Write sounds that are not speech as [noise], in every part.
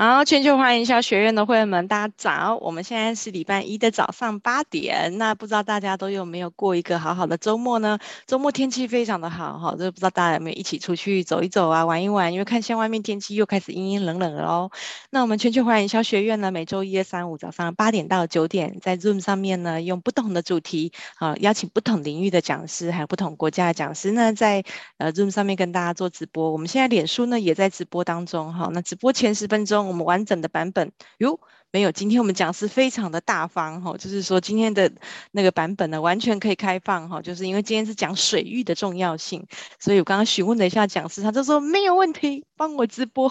好，全球华营销学院的会员们，大家早！我们现在是礼拜一的早上八点。那不知道大家都有没有过一个好好的周末呢？周末天气非常的好哈，这不知道大家有没有一起出去走一走啊，玩一玩？因为看现在外面天气又开始阴阴冷冷了哦。那我们全球华营销学院呢，每周一、二、三、五早上八点到九点，在 Zoom 上面呢，用不同的主题啊，邀请不同领域的讲师，还有不同国家的讲师呢，在呃 Zoom 上面跟大家做直播。我们现在脸书呢也在直播当中哈，那直播前十分钟。我们完整的版本哟。没有，今天我们讲师非常的大方哈，就是说今天的那个版本呢，完全可以开放哈，就是因为今天是讲水域的重要性，所以我刚刚询问了一下讲师，他就说没有问题，帮我直播。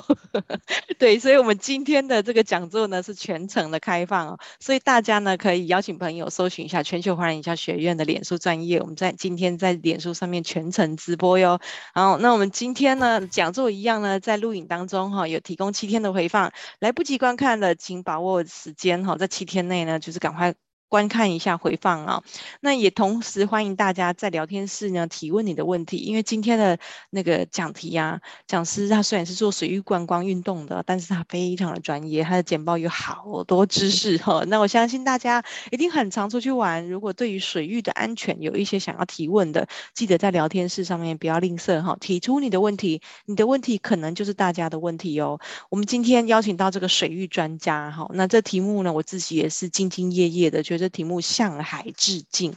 [laughs] 对，所以我们今天的这个讲座呢是全程的开放哦，所以大家呢可以邀请朋友搜寻一下全球华人营销学院的脸书专业，我们在今天在脸书上面全程直播哟。好，那我们今天呢讲座一样呢，在录影当中哈，有提供七天的回放，来不及观看的请把握。或时间哈，在七天内呢，就是赶快观看一下回放啊。那也同时欢迎大家在聊天室呢提问你的问题，因为今天的那个讲题啊，讲师他虽然是做水域观光运动的，但是他非常的专业，他的简报有好多知识哈。那我相信大家一定很常出去玩，如果对于水域的安全有一些想要提问的，记得在聊天室上面不要吝啬哈，提出你的问题，你的问题可能就是大家的问题哦。我们今天邀请到这个水域专家哈，那这题目呢，我自己也是兢兢业业的，这题目向海致敬，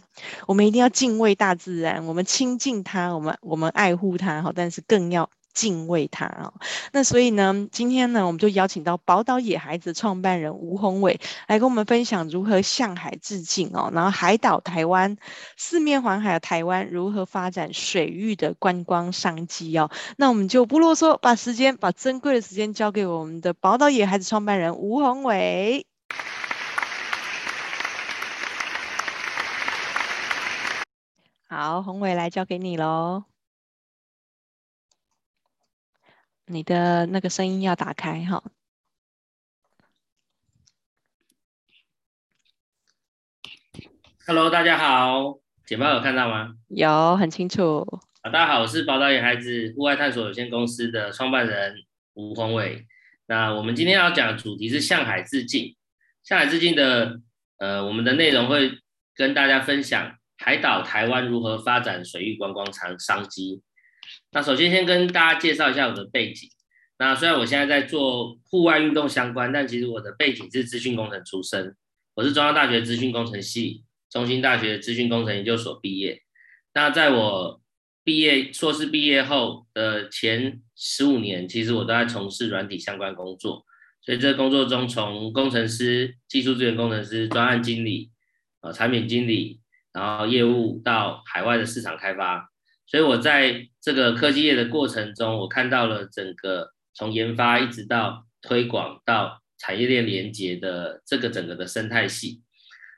我们一定要敬畏大自然，我们亲近它，我们我们爱护它哈，但是更要敬畏它啊。那所以呢，今天呢，我们就邀请到宝岛野孩子创办人吴宏伟来跟我们分享如何向海致敬哦，然后海岛台湾四面环海的台湾如何发展水域的观光商机哦。那我们就不啰嗦，把时间把珍贵的时间交给我们的宝岛野孩子创办人吴宏伟。好，宏伟来交给你喽。你的那个声音要打开哈。Hello，大家好，简报有看到吗？有，很清楚。大家好，我是宝岛野孩子户外探索有限公司的创办人吴宏伟。那我们今天要讲的主题是向海致敬。向海致敬的，呃，我们的内容会跟大家分享。海岛台湾如何发展水域观光商商机？那首先先跟大家介绍一下我的背景。那虽然我现在在做户外运动相关，但其实我的背景是资讯工程出身。我是中央大学资讯工程系、中兴大学资讯工程研究所毕业。那在我毕业硕士毕业后的前十五年，其实我都在从事软体相关工作。所以这工作中，从工程师、技术资源工程师、专案经理、呃产品经理。然后业务到海外的市场开发，所以我在这个科技业的过程中，我看到了整个从研发一直到推广到产业链连接的这个整个的生态系。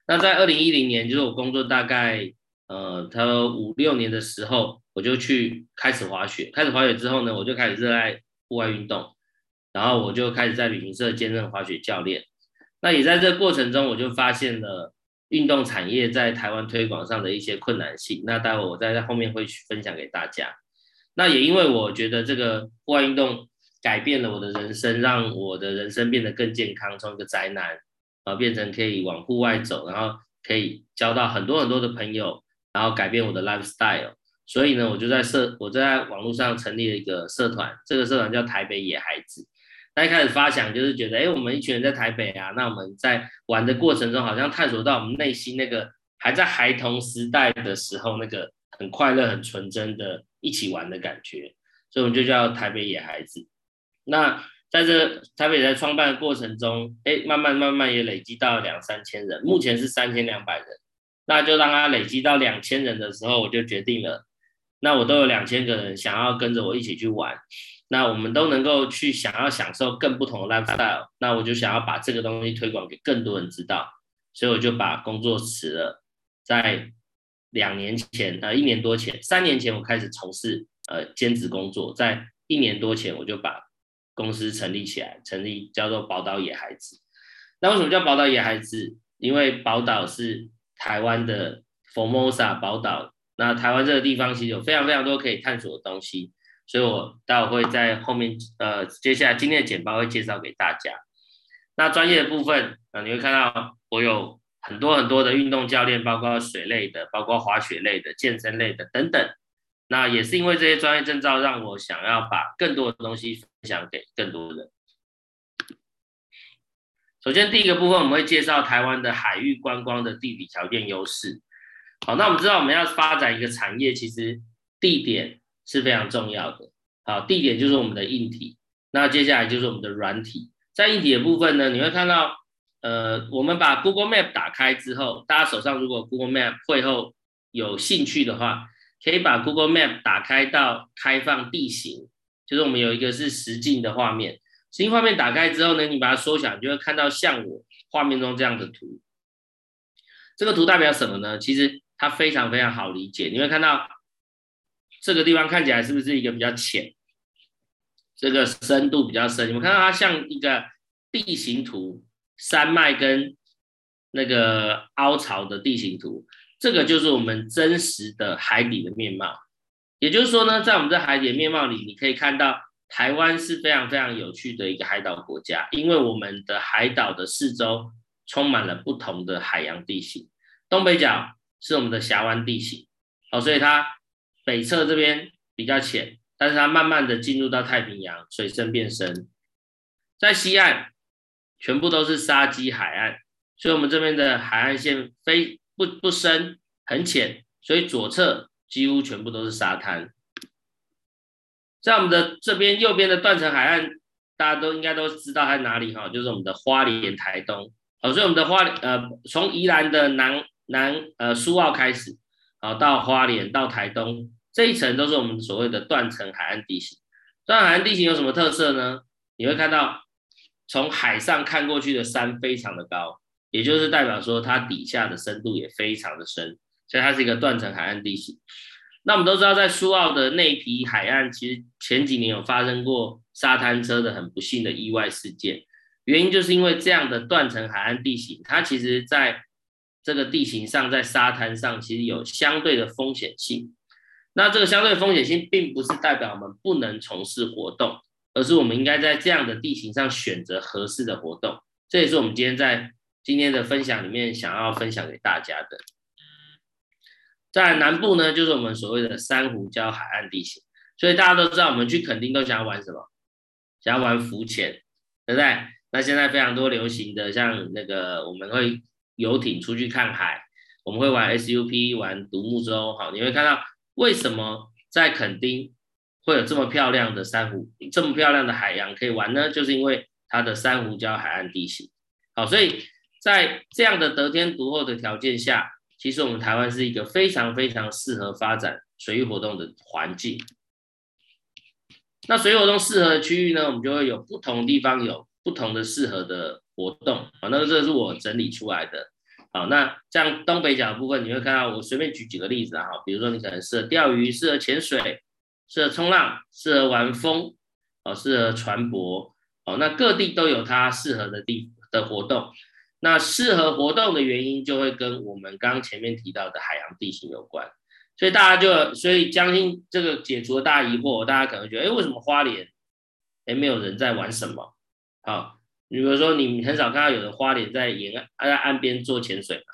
那在二零一零年，就是我工作大概呃，他五六年的时候，我就去开始滑雪。开始滑雪之后呢，我就开始热爱户外运动，然后我就开始在旅行社兼任滑雪教练。那也在这个过程中，我就发现了。运动产业在台湾推广上的一些困难性，那待会我再在后面会去分享给大家。那也因为我觉得这个户外运动改变了我的人生，让我的人生变得更健康，从一个宅男啊变成可以往户外走，然后可以交到很多很多的朋友，然后改变我的 lifestyle。所以呢，我就在社，我就在网络上成立了一个社团，这个社团叫台北野孩子。那一开始发想就是觉得，哎，我们一群人在台北啊，那我们在玩的过程中，好像探索到我们内心那个还在孩童时代的时候，那个很快乐、很纯真的一起玩的感觉，所以我们就叫台北野孩子。那在这台北在创办的过程中，哎，慢慢慢慢也累积到两三千人，目前是三千两百人，那就让它累积到两千人的时候，我就决定了，那我都有两千个人想要跟着我一起去玩。那我们都能够去想要享受更不同的 lifestyle，那我就想要把这个东西推广给更多人知道，所以我就把工作辞了，在两年前，呃，一年多前，三年前我开始从事呃兼职工作，在一年多前我就把公司成立起来，成立叫做宝岛野孩子。那为什么叫宝岛野孩子？因为宝岛是台湾的 Formosa 宝岛，那台湾这个地方其实有非常非常多可以探索的东西。所以我待会会在后面呃，接下来今天的简报会介绍给大家。那专业的部分啊、呃，你会看到我有很多很多的运动教练，包括水类的，包括滑雪类的、健身类的等等。那也是因为这些专业证照，让我想要把更多的东西分享给更多人。首先，第一个部分我们会介绍台湾的海域观光的地理条件优势。好，那我们知道我们要发展一个产业，其实地点是非常重要的。好，地点就是我们的硬体，那接下来就是我们的软体。在硬体的部分呢，你会看到，呃，我们把 Google Map 打开之后，大家手上如果 Google Map 会后有兴趣的话，可以把 Google Map 打开到开放地形，就是我们有一个是实境的画面。新画面打开之后呢，你把它缩小，你就会看到像我画面中这样的图。这个图代表什么呢？其实它非常非常好理解。你会看到这个地方看起来是不是一个比较浅？这个深度比较深。你们看到它像一个地形图，山脉跟那个凹槽的地形图。这个就是我们真实的海底的面貌。也就是说呢，在我们这海底的面貌里，你可以看到。台湾是非常非常有趣的一个海岛国家，因为我们的海岛的四周充满了不同的海洋地形。东北角是我们的峡湾地形，哦，所以它北侧这边比较浅，但是它慢慢的进入到太平洋，水深变深。在西岸全部都是沙基海岸，所以我们这边的海岸线非不不深，很浅，所以左侧几乎全部都是沙滩。在我们的这边右边的断层海岸，大家都应该都知道在哪里哈，就是我们的花莲、台东。好，所以我们的花呃，从宜兰的南南呃苏澳开始，好到花莲到台东这一层都是我们所谓的断层海岸地形。断层海岸地形有什么特色呢？你会看到从海上看过去的山非常的高，也就是代表说它底下的深度也非常的深，所以它是一个断层海岸地形。那我们都知道，在苏澳的内皮海岸，其实前几年有发生过沙滩车的很不幸的意外事件。原因就是因为这样的断层海岸地形，它其实在这个地形上，在沙滩上其实有相对的风险性。那这个相对风险性，并不是代表我们不能从事活动，而是我们应该在这样的地形上选择合适的活动。这也是我们今天在今天的分享里面想要分享给大家的。在南部呢，就是我们所谓的珊瑚礁海岸地形，所以大家都知道，我们去垦丁都想要玩什么？想要玩浮潜，对不对？那现在非常多流行的，像那个我们会游艇出去看海，我们会玩 SUP，玩独木舟。好，你会看到为什么在垦丁会有这么漂亮的珊瑚，这么漂亮的海洋可以玩呢？就是因为它的珊瑚礁海岸地形。好，所以在这样的得天独厚的条件下。其实我们台湾是一个非常非常适合发展水域活动的环境。那水域活动适合的区域呢，我们就会有不同地方有不同的适合的活动。好，那这是我整理出来的。好，那像东北角的部分，你会看到我随便举几个例子啊。比如说你可能适合钓鱼，适合潜水，适合冲浪，适合玩风，哦，适合船舶。哦，那各地都有它适合的地的活动。那适合活动的原因，就会跟我们刚刚前面提到的海洋地形有关，所以大家就，所以将近这个解除了大家疑惑，大家可能觉得，哎，为什么花莲，哎，没有人在玩什么？好，比如说你很少看到有人花莲在沿岸在岸边做潜水嘛？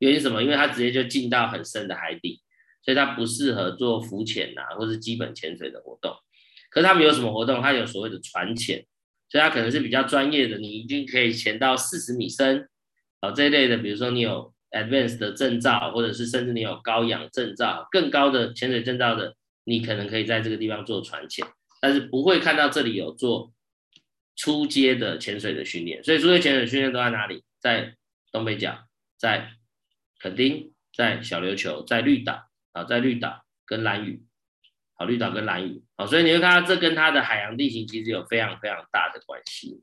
原因什么？因为它直接就进到很深的海底，所以它不适合做浮潜啊，或是基本潜水的活动。可是他们有什么活动？它有所谓的船潜，所以它可能是比较专业的，你一定可以潜到四十米深。好，这一类的，比如说你有 advanced 的证照，或者是甚至你有高氧证照，更高的潜水证照的，你可能可以在这个地方做船潜，但是不会看到这里有做初阶的潜水的训练。所以初阶潜水训练都在哪里？在东北角，在垦丁，在小琉球，在绿岛啊，在绿岛跟兰屿，好，绿岛跟兰屿，好，所以你会看到这跟它的海洋地形其实有非常非常大的关系。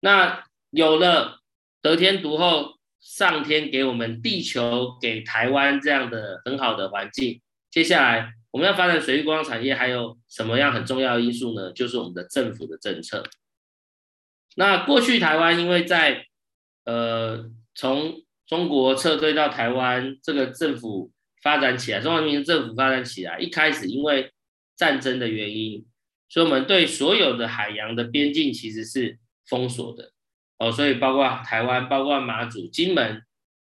那有了。得天独厚，上天给我们地球，给台湾这样的很好的环境。接下来我们要发展水域观光产业，还有什么样很重要的因素呢？就是我们的政府的政策。那过去台湾因为在呃从中国撤退到台湾，这个政府发展起来，中华民国政府发展起来，一开始因为战争的原因，所以我们对所有的海洋的边境其实是封锁的哦，所以包括台湾、包括马祖、金门，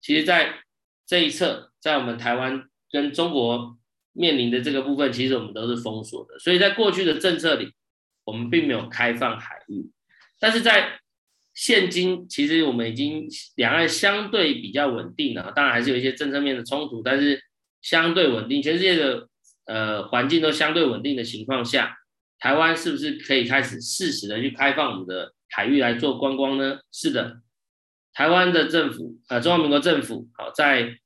其实在这一侧，在我们台湾跟中国面临的这个部分，其实我们都是封锁的，所以在过去的政策里，我们并没有开放海域，但是在现今，其实我们已经两岸相对比较稳定了，当然还是有一些政策面的冲突，但是相对稳定，全世界的呃环境都相对稳定的情况下，台湾是不是可以开始适时的去开放我们的海域来做观光呢？是的，台湾的政府，呃，中华民国政府，好，在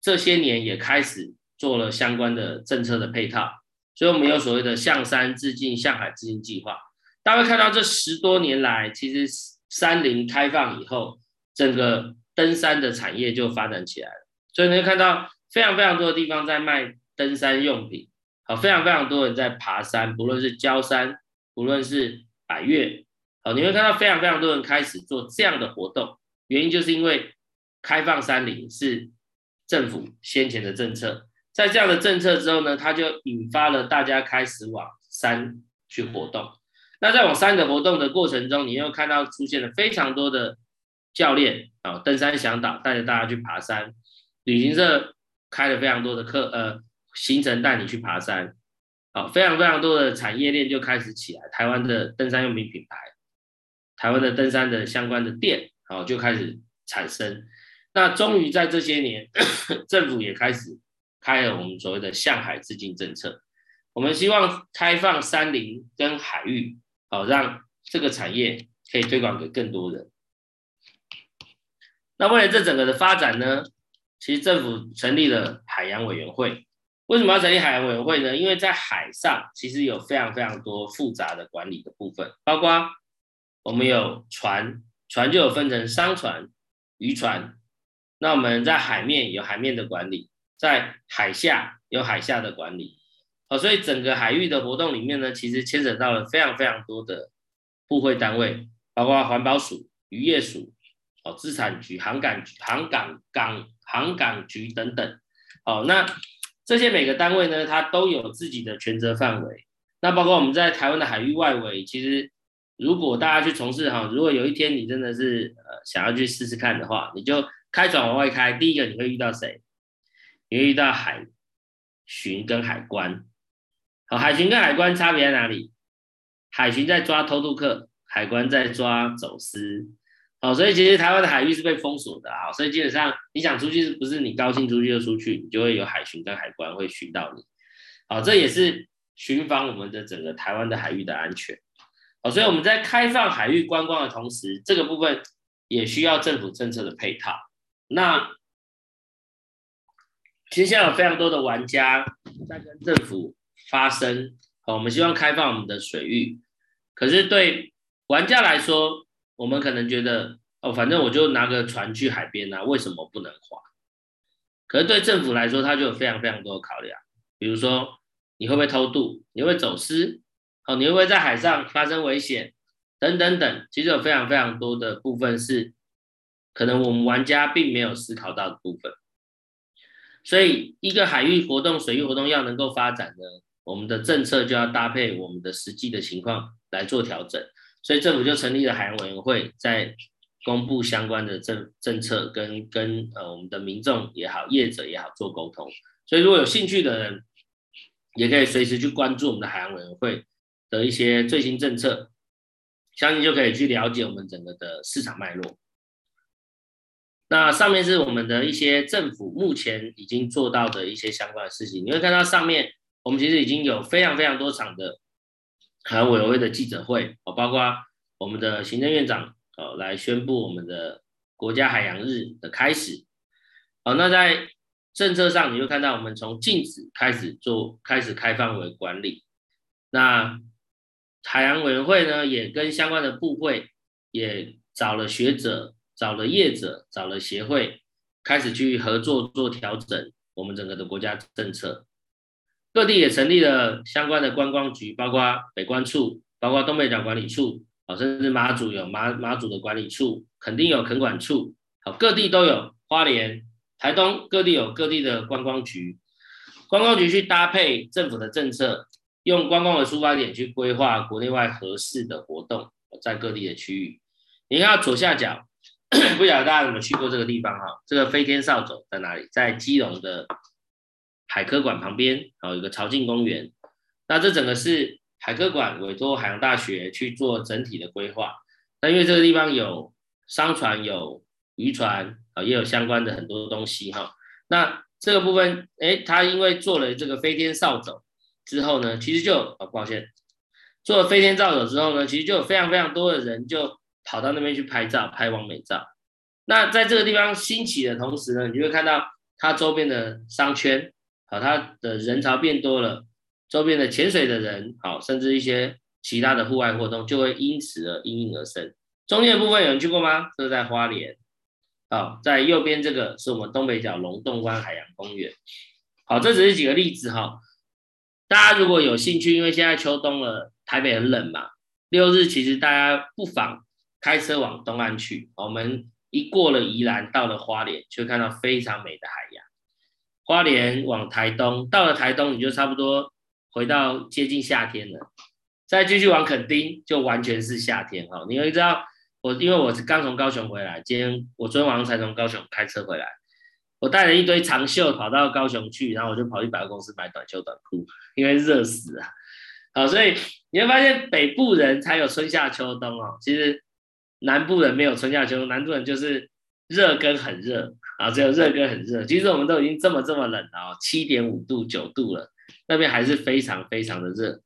这些年也开始做了相关的政策的配套，所以我们有所谓的向山致敬、向海致敬计划。大家会看到这十多年来，其实。山林开放以后，整个登山的产业就发展起来了。所以你会看到非常非常多的地方在卖登山用品，好，非常非常多人在爬山，不论是焦山，不论是百岳，好，你会看到非常非常多人开始做这样的活动。原因就是因为开放山林是政府先前的政策，在这样的政策之后呢，它就引发了大家开始往山去活动。那在往山的活动的过程中，你又看到出现了非常多的教练啊，登山向导带着大家去爬山，旅行社开了非常多的课，呃，行程带你去爬山，好，非常非常多的产业链就开始起来，台湾的登山用品品牌，台湾的登山的相关的店，好，就开始产生。那终于在这些年，[coughs] 政府也开始开了我们所谓的向海致敬政策，我们希望开放山林跟海域。好，让这个产业可以推广给更多人。那为了这整个的发展呢，其实政府成立了海洋委员会。为什么要成立海洋委员会呢？因为在海上其实有非常非常多复杂的管理的部分，包括我们有船，船就有分成商船、渔船。那我们在海面有海面的管理，在海下有海下的管理。好，所以整个海域的活动里面呢，其实牵扯到了非常非常多的部会单位，包括环保署、渔业署、哦，资产局、航港局、航港港航港局等等。好，那这些每个单位呢，它都有自己的权责范围。那包括我们在台湾的海域外围，其实如果大家去从事哈，如果有一天你真的是呃想要去试试看的话，你就开船往外开，第一个你会遇到谁？你会遇到海巡跟海关。好，海巡跟海关差别在哪里？海巡在抓偷渡客，海关在抓走私。好，所以其实台湾的海域是被封锁的啊。所以基本上你想出去，不是你高兴出去就出去，你就会有海巡跟海关会巡到你。好，这也是巡防我们的整个台湾的海域的安全。好，所以我们在开放海域观光的同时，这个部分也需要政府政策的配套。那其实现在有非常多的玩家在跟政府。发生，好，我们希望开放我们的水域，可是对玩家来说，我们可能觉得，哦，反正我就拿个船去海边啊，为什么不能划？可是对政府来说，它就有非常非常多的考量，比如说你会不会偷渡，你会不会走私，哦，你会不会在海上发生危险，等等等，其实有非常非常多的部分是可能我们玩家并没有思考到的部分，所以一个海域活动、水域活动要能够发展呢，我们的政策就要搭配我们的实际的情况来做调整，所以政府就成立了海洋委员会，在公布相关的政政策跟跟呃我们的民众也好、业者也好做沟通。所以如果有兴趣的人，也可以随时去关注我们的海洋委员会的一些最新政策，相信就可以去了解我们整个的市场脉络。那上面是我们的一些政府目前已经做到的一些相关的事情，你会看到上面。我们其实已经有非常非常多场的海洋委员会的记者会，哦，包括我们的行政院长哦来宣布我们的国家海洋日的开始，哦，那在政策上你会看到我们从禁止开始做，开始开放为管理。那海洋委员会呢，也跟相关的部会也找了学者、找了业者、找了协会，开始去合作做调整我们整个的国家政策。各地也成立了相关的观光局，包括北关处，包括东北角管理处，啊，甚至马祖有马马祖的管理处，肯定有垦管处，好，各地都有。花莲、台东各地有各地的观光局，观光局去搭配政府的政策，用观光的出发点去规划国内外合适的活动，在各地的区域。你看左下角，不晓得大家有没有去过这个地方哈？这个飞天扫帚在哪里？在基隆的海科馆旁边，然后有个潮境公园。那这整个是海科馆委托海洋大学去做整体的规划。那因为这个地方有商船、有渔船啊，也有相关的很多东西哈。那这个部分，哎，他因为做了这个飞天扫帚之后呢，其实就啊，抱歉，做了飞天扫帚之后呢，其实就有非常非常多的人就跑到那边去拍照、拍完美照。那在这个地方兴起的同时呢，你就会看到它周边的商圈，好，它的人潮变多了，周边的潜水的人，好，甚至一些其他的户外活动就会因此而应运而生。中间的部分有人去过吗？这是在花莲。好，在右边这个是我们东北角龙洞湾海洋公园。好，这只是几个例子哈。大家如果有兴趣，因为现在秋冬了，台北很冷嘛。六日其实大家不妨开车往东岸去。我们一过了宜兰，到了花莲，就看到非常美的海洋。花莲往台东，到了台东你就差不多回到接近夏天了。再继续往垦丁，就完全是夏天哈。你会知道。我因为我是刚从高雄回来，今天我昨天晚上才从高雄开车回来，我带了一堆长袖跑到高雄去，然后我就跑去百货公司买短袖短裤，因为热死了。好，所以你会发现北部人才有春夏秋冬哦，其实南部人没有春夏秋冬，南部人就是热跟很热啊，只有热跟很热。其实我们都已经这么这么冷了哦，七点五度九度了，那边还是非常非常的热。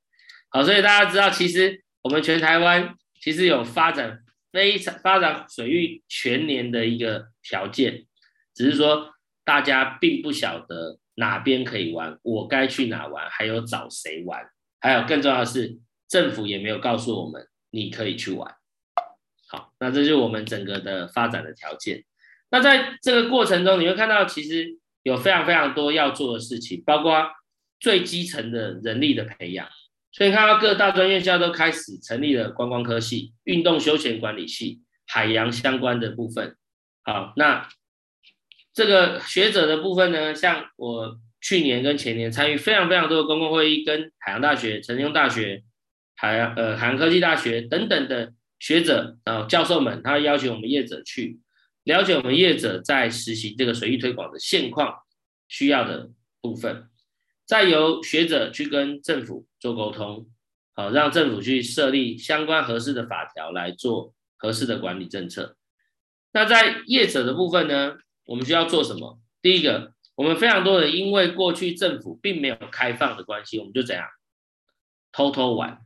好，所以大家知道，其实我们全台湾其实有发展。非常发展水域全年的一个条件，只是说大家并不晓得哪边可以玩，我该去哪玩，还有找谁玩，还有更重要的是，政府也没有告诉我们你可以去玩。那这就是我们整个的发展的条件。那在这个过程中，你会看到其实有非常非常多要做的事情，包括最基层的人力的培养。所以看到各大专院校都开始成立了观光科系、运动休闲管理系、海洋相关的部分。好，那这个学者的部分呢，像我去年跟前年参与非常非常多的公共会议，跟海洋大学、成功大学、海洋呃海洋科技大学等等的学者啊教授们，他邀请我们业者去了解我们业者在实行这个水域推广的现况需要的部分。再由学者去跟政府做沟通，好，让政府去设立相关合适的法条来做合适的管理政策。那在业者的部分呢，我们需要做什么？第一个，我们非常多人因为过去政府并没有开放的关系，我们就怎样偷偷玩。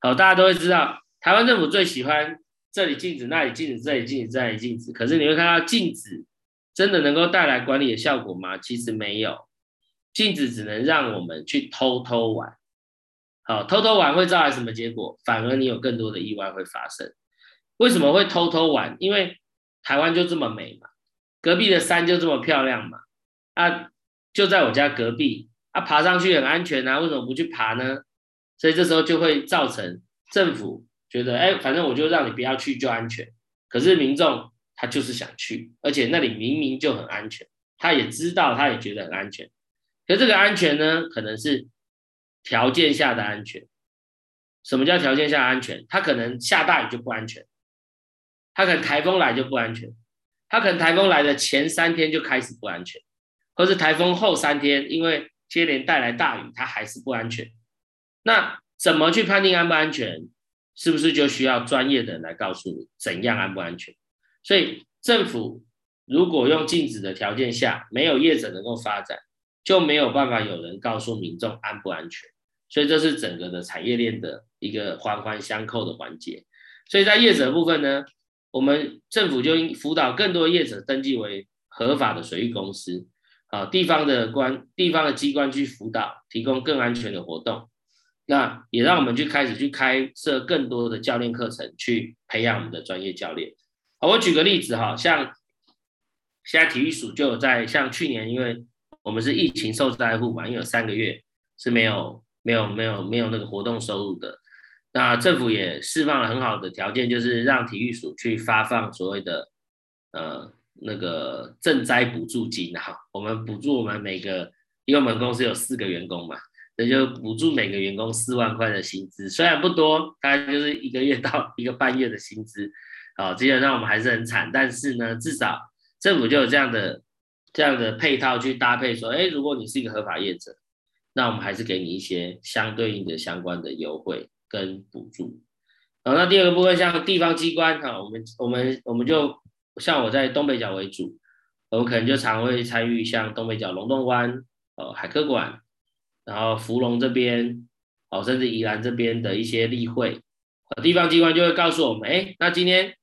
好，大家都会知道，台湾政府最喜欢这里禁止，那里禁止，这里禁止，那里禁止。可是你会看到禁止真的能够带来管理的效果吗？其实没有。禁止只能让我们去偷偷玩，好，偷偷玩会造成什么结果？反而你有更多的意外会发生。为什么会偷偷玩？因为台湾就这么美嘛，隔壁的山就这么漂亮嘛，啊，就在我家隔壁，啊，爬上去很安全啊，为什么不去爬呢？所以这时候就会造成政府觉得，哎，反正我就让你不要去就安全。可是民众他就是想去，而且那里明明就很安全，他也知道，他也觉得很安全。可这个安全呢，可能是条件下的安全。什么叫条件下的安全？他可能下大雨就不安全，他可能台风来就不安全，他可能台风来的前三天就开始不安全，或是台风后三天因为接连带来大雨，它还是不安全。那怎么去判定安不安全？是不是就需要专业的人来告诉你怎样安不安全？所以政府如果用禁止的条件下，没有业者能够发展。就没有办法有人告诉民众安不安全，所以这是整个的产业链的一个环环相扣的环节。所以在业者部分呢，我们政府就应辅导更多业者登记为合法的水域公司，啊，地方的官地方的机关去辅导，提供更安全的活动。那也让我们去开始去开设更多的教练课程，去培养我们的专业教练。好，我举个例子哈，像现在体育署就有在像去年因为。我们是疫情受灾户嘛，因为有三个月是没有、没有、没有、没有那个活动收入的。那政府也释放了很好的条件，就是让体育署去发放所谓的呃那个赈灾补助金哈。我们补助我们每个，因为我们公司有四个员工嘛，这就补助每个员工四万块的薪资，虽然不多，大概就是一个月到 [laughs] 一个半月的薪资，啊，基本上我们还是很惨，但是呢，至少政府就有这样的这样的配套去搭配，说，哎，如果你是一个合法业者，那我们还是给你一些相对应的相关的优惠跟补助。好，那第二个部分，像地方机关，哈，我们我们我们就像我在东北角为主，我们可能就常会参与像东北角龙洞湾，呃，海科馆。然后福隆这边，哦，甚至宜兰这边的一些例会，地方机关就会告诉我们，哎，那今天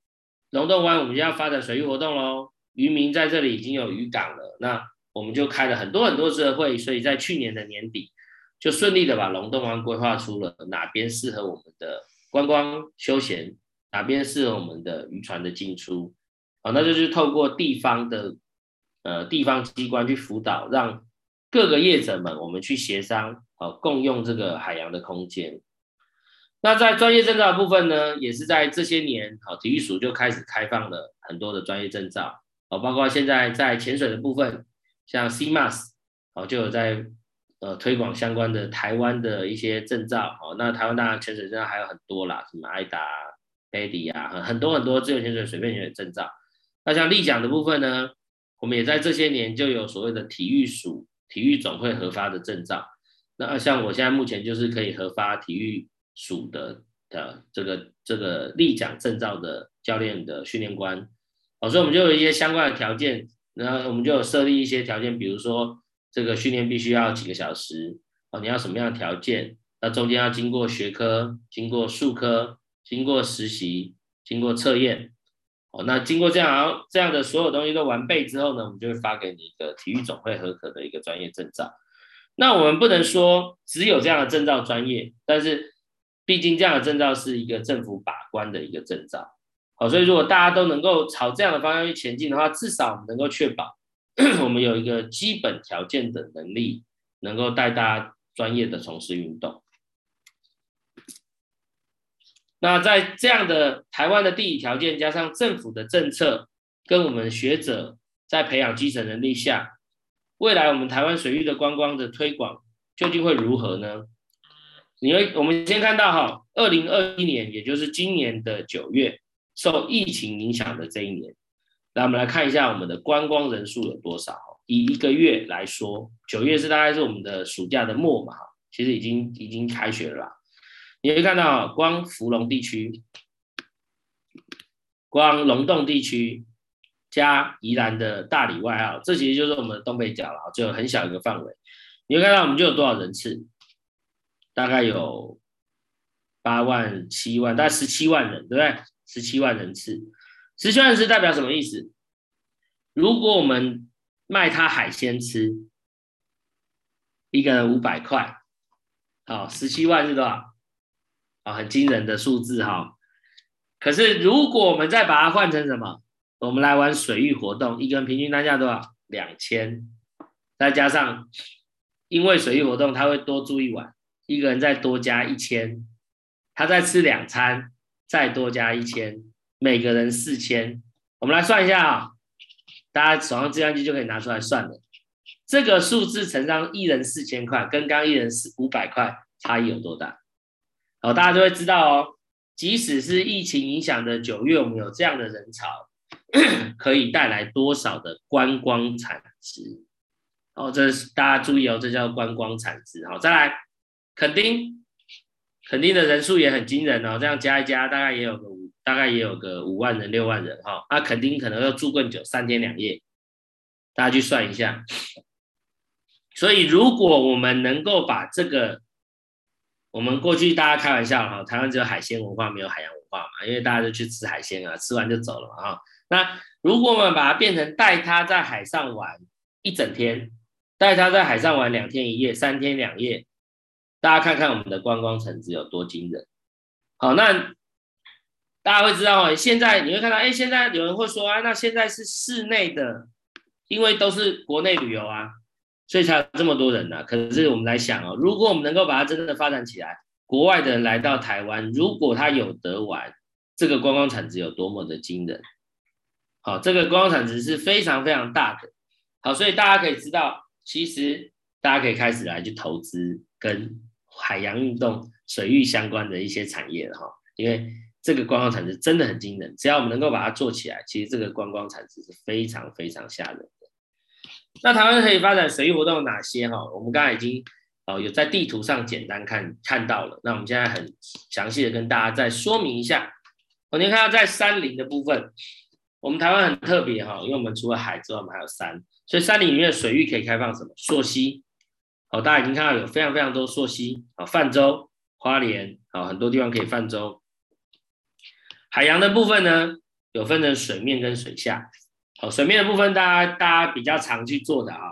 龙洞湾我们就要发展水域活动喽，渔民在这里已经有渔港了，那我们就开了很多很多次的会，所以在去年的年底，就顺利的把龙洞湾规划出了哪边适合我们的观光休闲，哪边适合我们的渔船的进出，好，那就是透过地方的，呃，地方机关去辅导，让。各个业者们，我们去协商，好，共用这个海洋的空间。那在专业证照的部分呢，也是在这些年，好，体育署就开始开放了很多的专业证照，好，包括现在在潜水的部分，像 CMAS，好，就有在呃推广相关的台湾的一些证照，好，那台湾当然潜水证照还有很多啦，什么爱达、PADI 啊，很多很多自由潜水、水面潜水证照。那像立桨的部分呢，我们也在这些年就有所谓的体育署。体育总会核发的证照，那像我现在目前就是可以核发体育署的的这个这个立奖证照的教练的训练官，哦，所以我们就有一些相关的条件，然后我们就有设立一些条件，比如说这个训练必须要几个小时，哦，你要什么样的条件？那中间要经过学科、经过术科、经过实习、经过测验。哦，那经过这样这样的所有东西都完备之后呢，我们就会发给你一个体育总会合格的一个专业证照。那我们不能说只有这样的证照专业，但是毕竟这样的证照是一个政府把关的一个证照。好，所以如果大家都能够朝这样的方向去前进的话，至少能够确保 [clears throat] 我们有一个基本条件的能力，能够带大家专业的从事运动。那在这样的台湾的地理条件，加上政府的政策，跟我们学者在培养基层能力下，未来我们台湾水域的观光的推广究竟会如何呢？因为我们先看到哈，二零二一年，也就是今年的九月，受疫情影响的这一年，那我们来看一下我们的观光人数有多少。以一个月来说，九月是大概是我们的暑假的末嘛，其实已经已经开学了啦。你会看到，光福隆地区，光龙洞地区加宜兰的大里外澳，这其实就是我们的东北角了，就很小一个范围。你会看到，我们就有多少人次？大概有八万、七万，大概十七万人，对不对？十七万人次，十七万人次代表什么意思？如果我们卖他海鲜吃，一个人五百块，好，十七万是多少？啊，很惊人的数字哈！可是如果我们再把它换成什么，我们来玩水域活动，一个人平均单价多少？两千，再加上因为水域活动他会多住一晚，一个人再多加一千，他再吃两餐，再多加一千，每个人四千。我们来算一下啊，大家手上计算机就可以拿出来算了。这个数字乘上一人四千块，跟刚一人四五百块差异有多大？好，大家就会知道哦。即使是疫情影响的九月，我们有这样的人潮，[coughs] 可以带来多少的观光产值？哦，这是大家注意哦，这叫观光产值。好，再来，垦丁，垦丁的人数也很惊人哦。这样加一加，大概也有个五，大概也有个五万人、六万人哈。那垦丁可能要住更久，三天两夜，大家去算一下。所以，如果我们能够把这个我们过去大家开玩笑哈，台湾只有海鲜文化，没有海洋文化嘛，因为大家都去吃海鲜啊，吃完就走了嘛哈。那如果我们把它变成带他在海上玩一整天，带他在海上玩两天一夜、三天两夜，大家看看我们的观光产值有多惊人。好，那大家会知道哦，现在你会看到，哎，现在有人会说啊，那现在是室内的，因为都是国内旅游啊。所以才有这么多人呢、可是我们来想哦，如果我们能够把它真正的发展起来，国外的人来到台湾，如果他有得玩，这个观光产值有多么的惊人？好，这个观光产值是非常非常大的。好，所以大家可以知道，其实大家可以开始来去投资跟海洋运动、水域相关的一些产业的哈，因为这个观光产值真的很惊人，只要我们能够把它做起来，其实这个观光产值是非常非常吓人。那台湾可以发展水域活动有哪些哈？我们刚才已经哦有在地图上简单看看到了，那我们现在很详细的跟大家再说明一下。我们看到在山林的部分，我们台湾很特别哈，因为我们除了海之外，我们还有山，所以山林里面的水域可以开放什么？溯溪。好，大家已经看到有非常非常多溯溪啊，泛舟、花莲啊，很多地方可以泛舟。海洋的部分呢，有分成水面跟水下。好，水面的部分大家大家比较常去做的啊，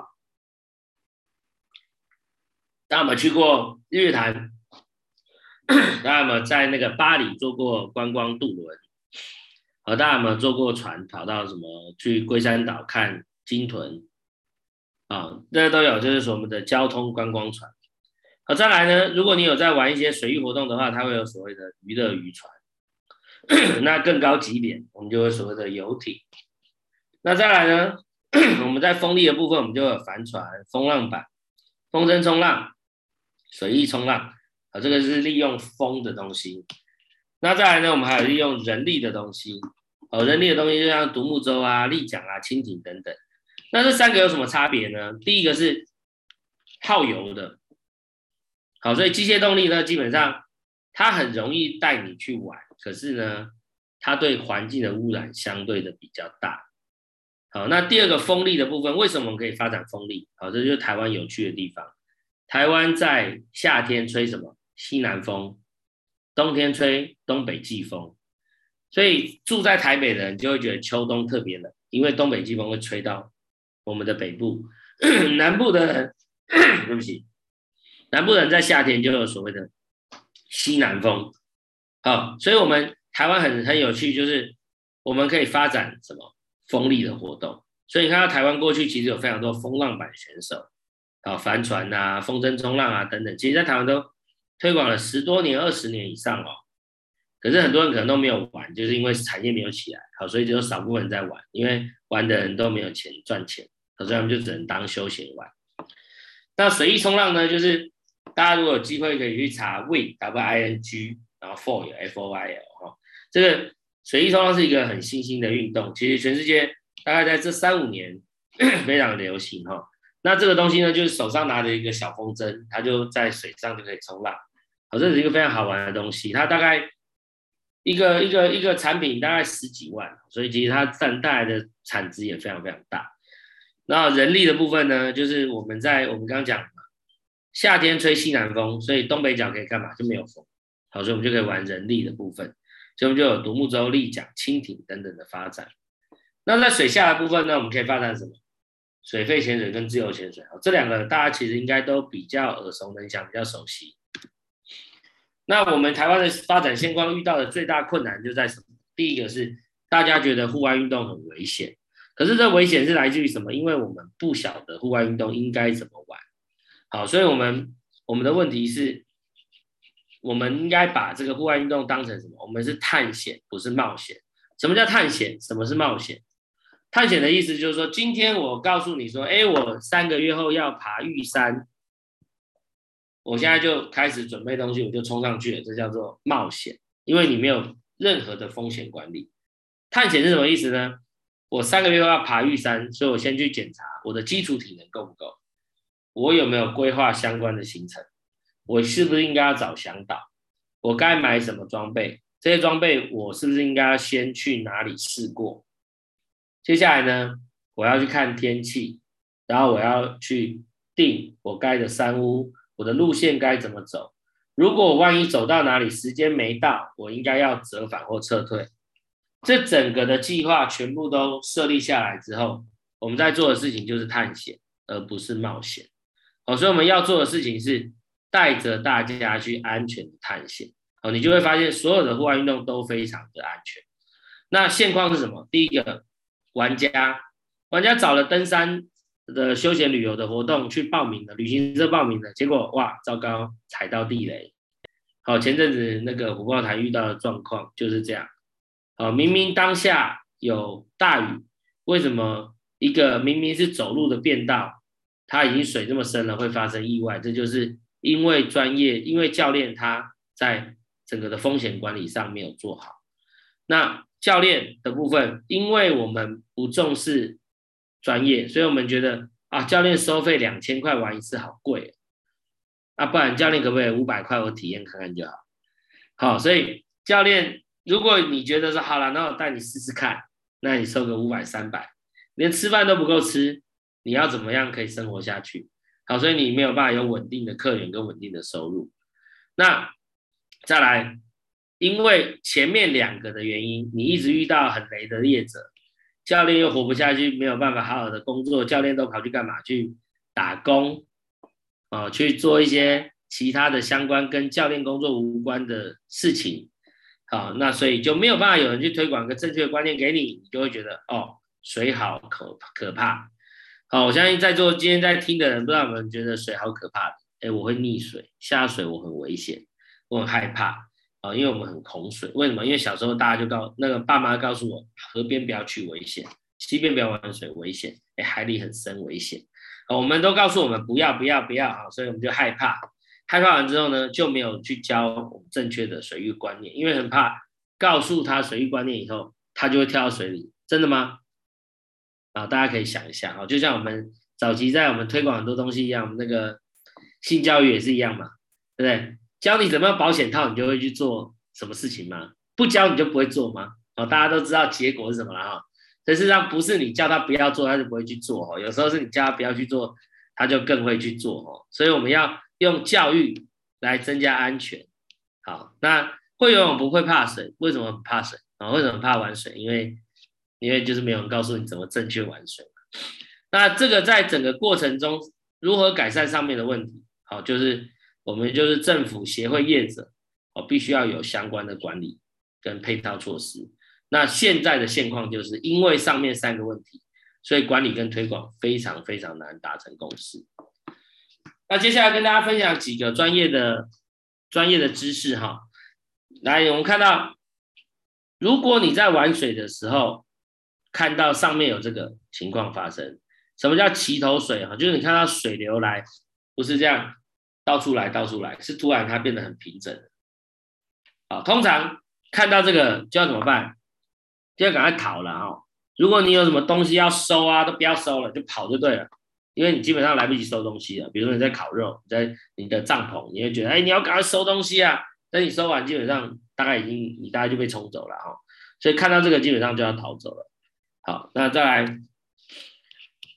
大家有没有去过日月潭？[clears throat] 大家有没有在那个巴黎做过观光渡轮？好，大家有没有坐过船跑到什么去龟山岛看鲸豚？啊，这都有，就是我们的交通观光船。好，再来呢，如果你有在玩一些水域活动的话，它会有所谓的娱乐渔船。[clears throat] 那更高级点，我们就会所谓的游艇。那再来呢，[clears throat] 我们在风力的部分，我们就有帆船、风浪板、风筝冲浪、水翼冲浪。啊，这个是利用风的东西。那再来呢，我们还有利用人力的东西。哦，人力的东西就像独木舟啊、立桨啊、轻艇等等。那这三个有什么差别呢？第一个是耗油的，好，所以机械动力呢，基本上它很容易带你去玩，可是呢，它对环境的污染相对的比较大。好，那第二个风力的部分，为什么我们可以发展风力？好，这就是台湾有趣的地方。台湾在夏天吹什么？西南风，冬天吹东北季风，所以住在台北的人就会觉得秋冬特别冷，因为东北季风会吹到。我们的北部、[coughs] 南部的人，[coughs] 对不起，南部人在夏天就有所谓的西南风，好，所以我们台湾很很有趣，就是我们可以发展什么风力的活动。所以你看到台湾过去其实有非常多风浪板选手，啊，帆船啊、风筝冲浪啊等等，其实在台湾都推广了十多年、二十年以上哦。可是很多人可能都没有玩，就是因为产业没有起来，好，所以只有少部分人在玩，因为玩的人都没有钱赚钱。所以他们就只能当休闲玩。那水翼冲浪呢？就是大家如果有机会可以去查 win w i n g，然后 Foil F O I L 哈。这个水翼冲浪是一个很新兴的运动，其实全世界大概在这三五年 [coughs] 非常流行哈。那这个东西呢，就是手上拿着一个小风筝，它就在水上就可以冲浪。好，这是一个非常好玩的东西。它大概一个一个一个产品大概十几万，所以其实它带带来的产值也非常非常大。那人力的部分呢，就是我们在我们刚讲，夏天吹西南风，所以东北角可以干嘛？就没有风，好，所以我们就可以玩人力的部分，所以我们就有独木舟、立桨、轻艇等等的发展。那在水下的部分呢，我们可以发展什么？水肺潜水跟自由潜水，好，这两个大家其实应该都比较耳熟能详，比较熟悉。那我们台湾的发展现况遇到的最大困难就在什么？第一个是大家觉得户外运动很危险。可是这危险是来自于什么？因为我们不晓得户外运动应该怎么玩。好，所以我们我们的问题是，我们应该把这个户外运动当成什么？我们是探险，不是冒险。什么叫探险？什么是冒险？探险的意思就是说，今天我告诉你说，哎，我三个月后要爬玉山，我现在就开始准备东西，我就冲上去了，这叫做冒险，因为你没有任何的风险管理。探险是什么意思呢？我三个月后要爬玉山，所以我先去检查我的基础体能够不够，我有没有规划相关的行程，我是不是应该要找向导，我该买什么装备，这些装备我是不是应该要先去哪里试过？接下来呢，我要去看天气，然后我要去定我该的山屋，我的路线该怎么走？如果我万一走到哪里时间没到，我应该要折返或撤退。这整个的计划全部都设立下来之后，我们在做的事情就是探险，而不是冒险。好，所以我们要做的事情是带着大家去安全的探险。哦，你就会发现所有的户外运动都非常的安全。那现况是什么？第一个，玩家，玩家找了登山的休闲旅游的活动去报名的，旅行社报名的，结果哇，糟糕，踩到地雷。好，前阵子那个虎豹台遇到的状况就是这样。啊，明明当下有大雨，为什么一个明明是走路的便道，它已经水这么深了，会发生意外？这就是因为专业，因为教练他在整个的风险管理上没有做好。那教练的部分，因为我们不重视专业，所以我们觉得啊，教练收费两千块玩一次好贵，啊，不然教练可不可以五百块我体验看看就好？好，所以教练，如果你觉得说好了，那我带你试试看，那你收个五百三百，连吃饭都不够吃，你要怎么样可以生活下去？好，所以你没有办法有稳定的客源跟稳定的收入。那再来，因为前面两个的原因，你一直遇到很雷的业者，教练又活不下去，没有办法好好的工作，教练都跑去干嘛？去打工，哦，去做一些其他的相关跟教练工作无关的事情。好，那所以就没有办法有人去推广个正确的观念给你，你就会觉得哦，水好可可怕。好，我相信在座今天在听的人，不知道有没有觉得水好可怕的？哎，我会溺水，下水我很危险，我很害怕啊，因为我们很恐水。为什么？因为小时候大家就告那个爸妈告诉我，河边不要去，危险；溪边不要玩水，危险。哎，海里很深，危险。我们都告诉我们不要，不要，不要啊，所以我们就害怕。害怕完之后呢，就没有去教我们正确的水域观念，因为很怕告诉他水域观念以后，他就会跳到水里。真的吗？啊，大家可以想一下啊，就像我们早期在我们推广很多东西一样，那个性教育也是一样嘛，对不对？教你怎么样保险套，你就会去做什么事情吗？不教你就不会做吗？哦，大家都知道结果是什么了哈。所以事实上不是你叫他不要做，他就不会去做哦。有时候是你叫他不要去做，他就更会去做哦。所以我们要用教育来增加安全。好，那会游泳不会怕水，为什么很怕水啊？为什么怕玩水？因为因为就是没有人告诉你怎么正确玩水，那这个在整个过程中如何改善上面的问题？好，就是我们就是政府协会业者，哦，必须要有相关的管理跟配套措施。那现在的现况就是因为上面三个问题，所以管理跟推广非常非常难达成共识。那接下来跟大家分享几个专业的专业的知识哈，来，我们看到如果你在玩水的时候，看到上面有这个情况发生，什么叫齐头水哈？就是你看到水流来，不是这样到处来到处来，是突然它变得很平整。好，通常看到这个就要怎么办？就要赶快逃了哈。如果你有什么东西要收啊，都不要收了，就跑就对了，因为你基本上来不及收东西了。比如说你在烤肉，你在你的帐篷，你会觉得哎，你要赶快收东西啊。等你收完，基本上大概已经你大概就被冲走了哈。所以看到这个基本上就要逃走了。好，那再来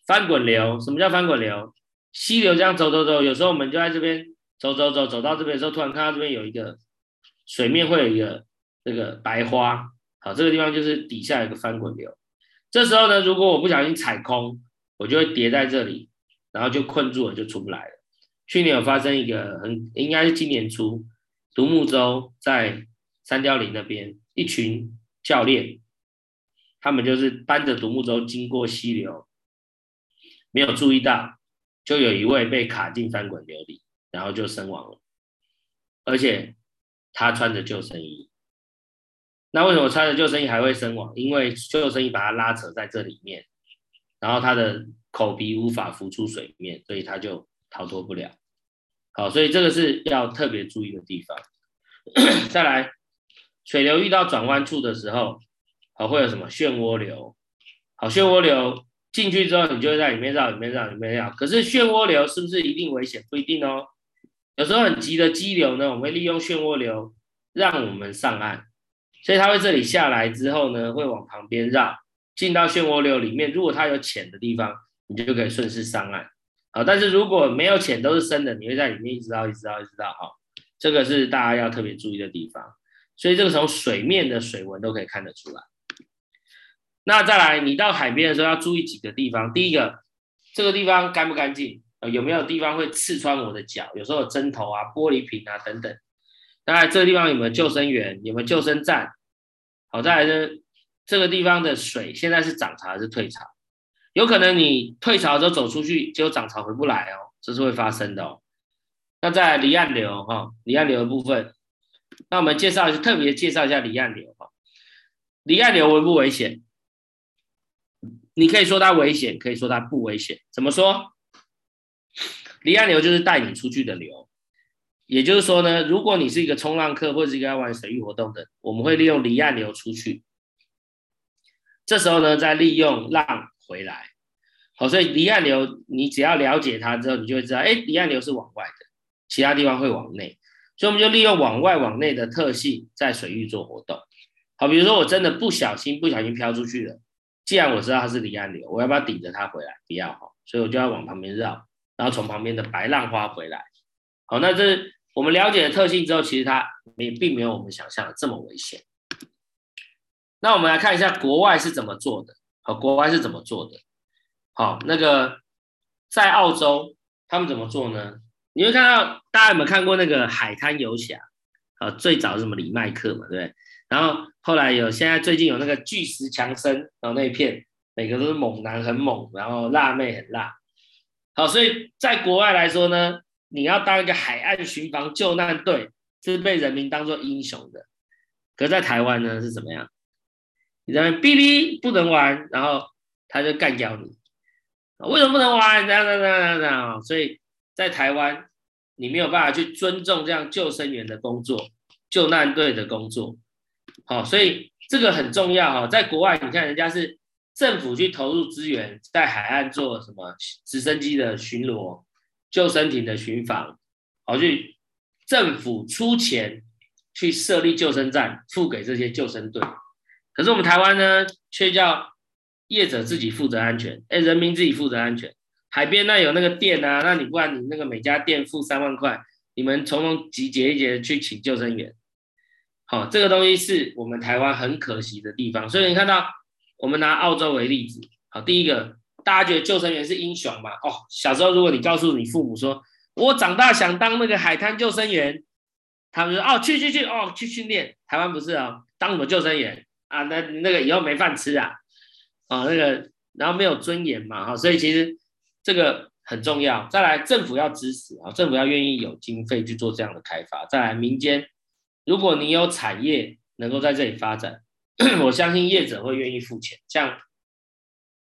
翻滚流，什么叫翻滚流？溪流这样走走走，有时候我们就在这边走走走，走到这边的时候，突然看到这边有一个水面会有一个这个白花，好，这个地方就是底下有一个翻滚流。这时候呢，如果我不小心踩空，我就会跌在这里，然后就困住了，就出不来了。去年有发生一个很，应该是今年初，独木舟在三貂岭那边，一群教练。他们就是搬着独木舟经过溪流，没有注意到，就有一位被卡进翻滚流里，然后就身亡了。而且他穿着救生衣，那为什么穿着救生衣还会身亡？因为救生衣把他拉扯在这里面，然后他的口鼻无法浮出水面，所以他就逃脱不了。好，所以这个是要特别注意的地方。[coughs] 再来，水流遇到转弯处的时候。好，会有什么漩涡流？好，漩涡流进去之后，你就会在里面绕，里面绕，里面绕。可是漩涡流是不是一定危险？不一定哦。有时候很急的激流呢，我们会利用漩涡流让我们上岸，所以它会这里下来之后呢，会往旁边绕，进到漩涡流里面。如果它有浅的地方，你就可以顺势上岸。好，但是如果没有浅，都是深的，你会在里面一直绕，一直绕，一直绕。好，这个是大家要特别注意的地方。所以这个从水面的水纹都可以看得出来。那再来，你到海边的时候要注意几个地方。第一个，这个地方干不干净？呃，有没有地方会刺穿我的脚？有时候有针头啊、玻璃瓶啊等等。当然，这个地方有没有救生员？有没有救生站？好，再来呢，这个地方的水现在是涨潮还是退潮？有可能你退潮之后走出去，结果涨潮回不来哦，这是会发生的哦。那在离岸流哈，离岸流的部分，那我们介绍一下，特别介绍一下离岸流哈。离岸流危不危险？你可以说它危险，可以说它不危险。怎么说？离岸流就是带你出去的流，也就是说呢，如果你是一个冲浪客或者是一个要玩水域活动的，我们会利用离岸流出去，这时候呢，再利用浪回来。好，所以离岸流你只要了解它之后，你就会知道，哎，离岸流是往外的，其他地方会往内。所以我们就利用往外往内的特性，在水域做活动。好，比如说我真的不小心不小心飘出去了，既然我知道它是离岸流，我要不要顶着它回来？不要哈，所以我就要往旁边绕，然后从旁边的白浪花回来。好，那这我们了解了特性之后，其实它也并没有我们想象的这么危险。那我们来看一下国外是怎么做的。好，国外是怎么做的？好，那个在澳洲他们怎么做呢？你会看到，大家有没有看过那个海滩游侠？啊，最早是什么李麦克嘛，对不对？然后后来有，现在最近有那个巨石强森，然后那一片每个都是猛男很猛，然后辣妹很辣。好，所以在国外来说呢，你要当一个海岸巡防救难队，是被人民当做英雄的。可是在台湾呢是怎么样？你在那哔哔不能玩，然后他就干掉你。为什么不能玩？这样这样这样这样，所以在台湾。你没有办法去尊重这样救生员的工作、救难队的工作，好，所以这个很重要哈。在国外，你看人家是政府去投入资源，在海岸做什么直升机的巡逻、救生艇的巡防，好，去政府出钱去设立救生站，付给这些救生队。可是我们台湾呢，却叫业者自己负责安全，哎，人民自己负责安全。海边那有那个店啊，那你不然你那个每家店付三万块，你们从中集结一节去请救生员，好，这个东西是我们台湾很可惜的地方。所以你看到我们拿澳洲为例子，好，第一个大家觉得救生员是英雄嘛？哦，小时候如果你告诉你父母说，我长大想当那个海滩救生员，他们说哦，去去去哦，去训练。台湾不是哦，当什么救生员啊？那那个以后没饭吃啊，啊那个然后没有尊严嘛，哈，所以其实。这个很重要。再来，政府要支持啊，政府要愿意有经费去做这样的开发。再来，民间，如果你有产业能够在这里发展，我相信业者会愿意付钱。像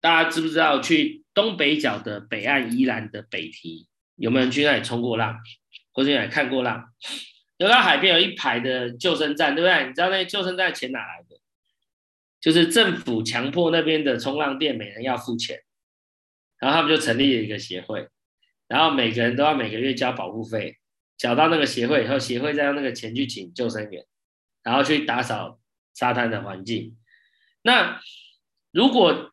大家知不知道，去东北角的北岸宜兰的北堤，有没有人去那里冲过浪，或者那里看过浪？有到海边有一排的救生站，对不对？你知道那些救生站的钱哪来的？就是政府强迫那边的冲浪店每人要付钱。然后他们就成立了一个协会，然后每个人都要每个月交保护费，缴到那个协会以后，协会再用那个钱去请救生员，然后去打扫沙滩的环境。那如果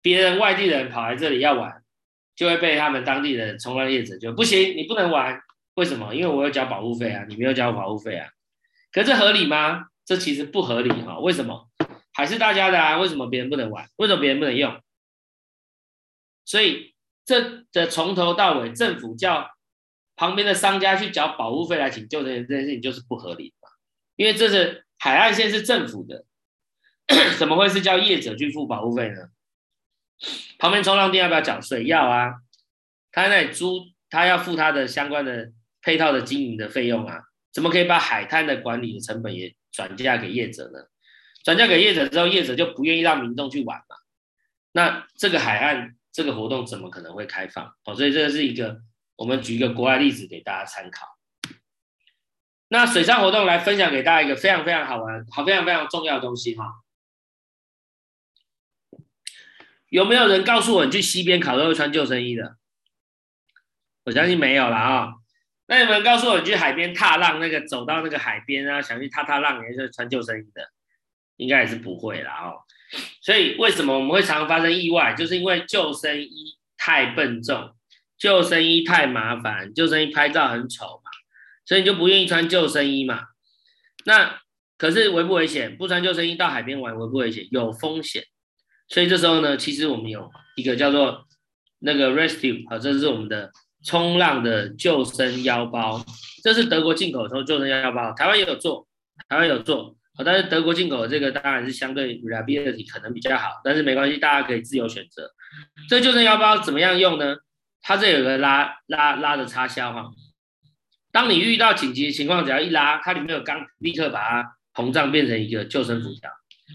别人外地人跑来这里要玩，就会被他们当地的冲浪业者就不行，你不能玩。为什么？因为我有交保护费啊，你没有交保护费啊。可是这合理吗？这其实不合理哈。为什么？还是大家的啊，为什么别人不能玩？为什么别人不能用？所以这的从头到尾，政府叫旁边的商家去缴保护费来请救生员，这件事情就是不合理的嘛。因为这是海岸线是政府的，[coughs] 怎么会是叫业者去付保护费呢？旁边冲浪店要不要缴税？要啊，他在那里租，他要付他的相关的配套的经营的费用啊。怎么可以把海滩的管理的成本也转嫁给业者呢？转嫁给业者之后，业者就不愿意让民众去玩嘛。那这个海岸。这个活动怎么可能会开放？哦，所以这是一个，我们举一个国外例子给大家参考。那水上活动来分享给大家一个非常非常好玩、好非常非常重要的东西哈。有没有人告诉我，你去溪边考都会穿救生衣的？我相信没有了啊。那有没有人告诉我，你去海边踏浪，那个走到那个海边啊，想去踏踏浪，也是穿救生衣的？应该也是不会了哦。所以为什么我们会常常发生意外？就是因为救生衣太笨重，救生衣太麻烦，救生衣拍照很丑嘛，所以你就不愿意穿救生衣嘛。那可是危不危险？不穿救生衣到海边玩危不危险？有风险。所以这时候呢，其实我们有一个叫做那个 Rescue 啊，这是我们的冲浪的救生腰包，这是德国进口的救生腰包，台湾也有做，台湾有做。好但是德国进口的这个当然是相对 reliability 可能比较好，但是没关系，大家可以自由选择。这救生腰包怎么样用呢？它这有个拉拉拉的插销哈，当你遇到紧急情况，只要一拉，它里面有钢，立刻把它膨胀变成一个救生浮条。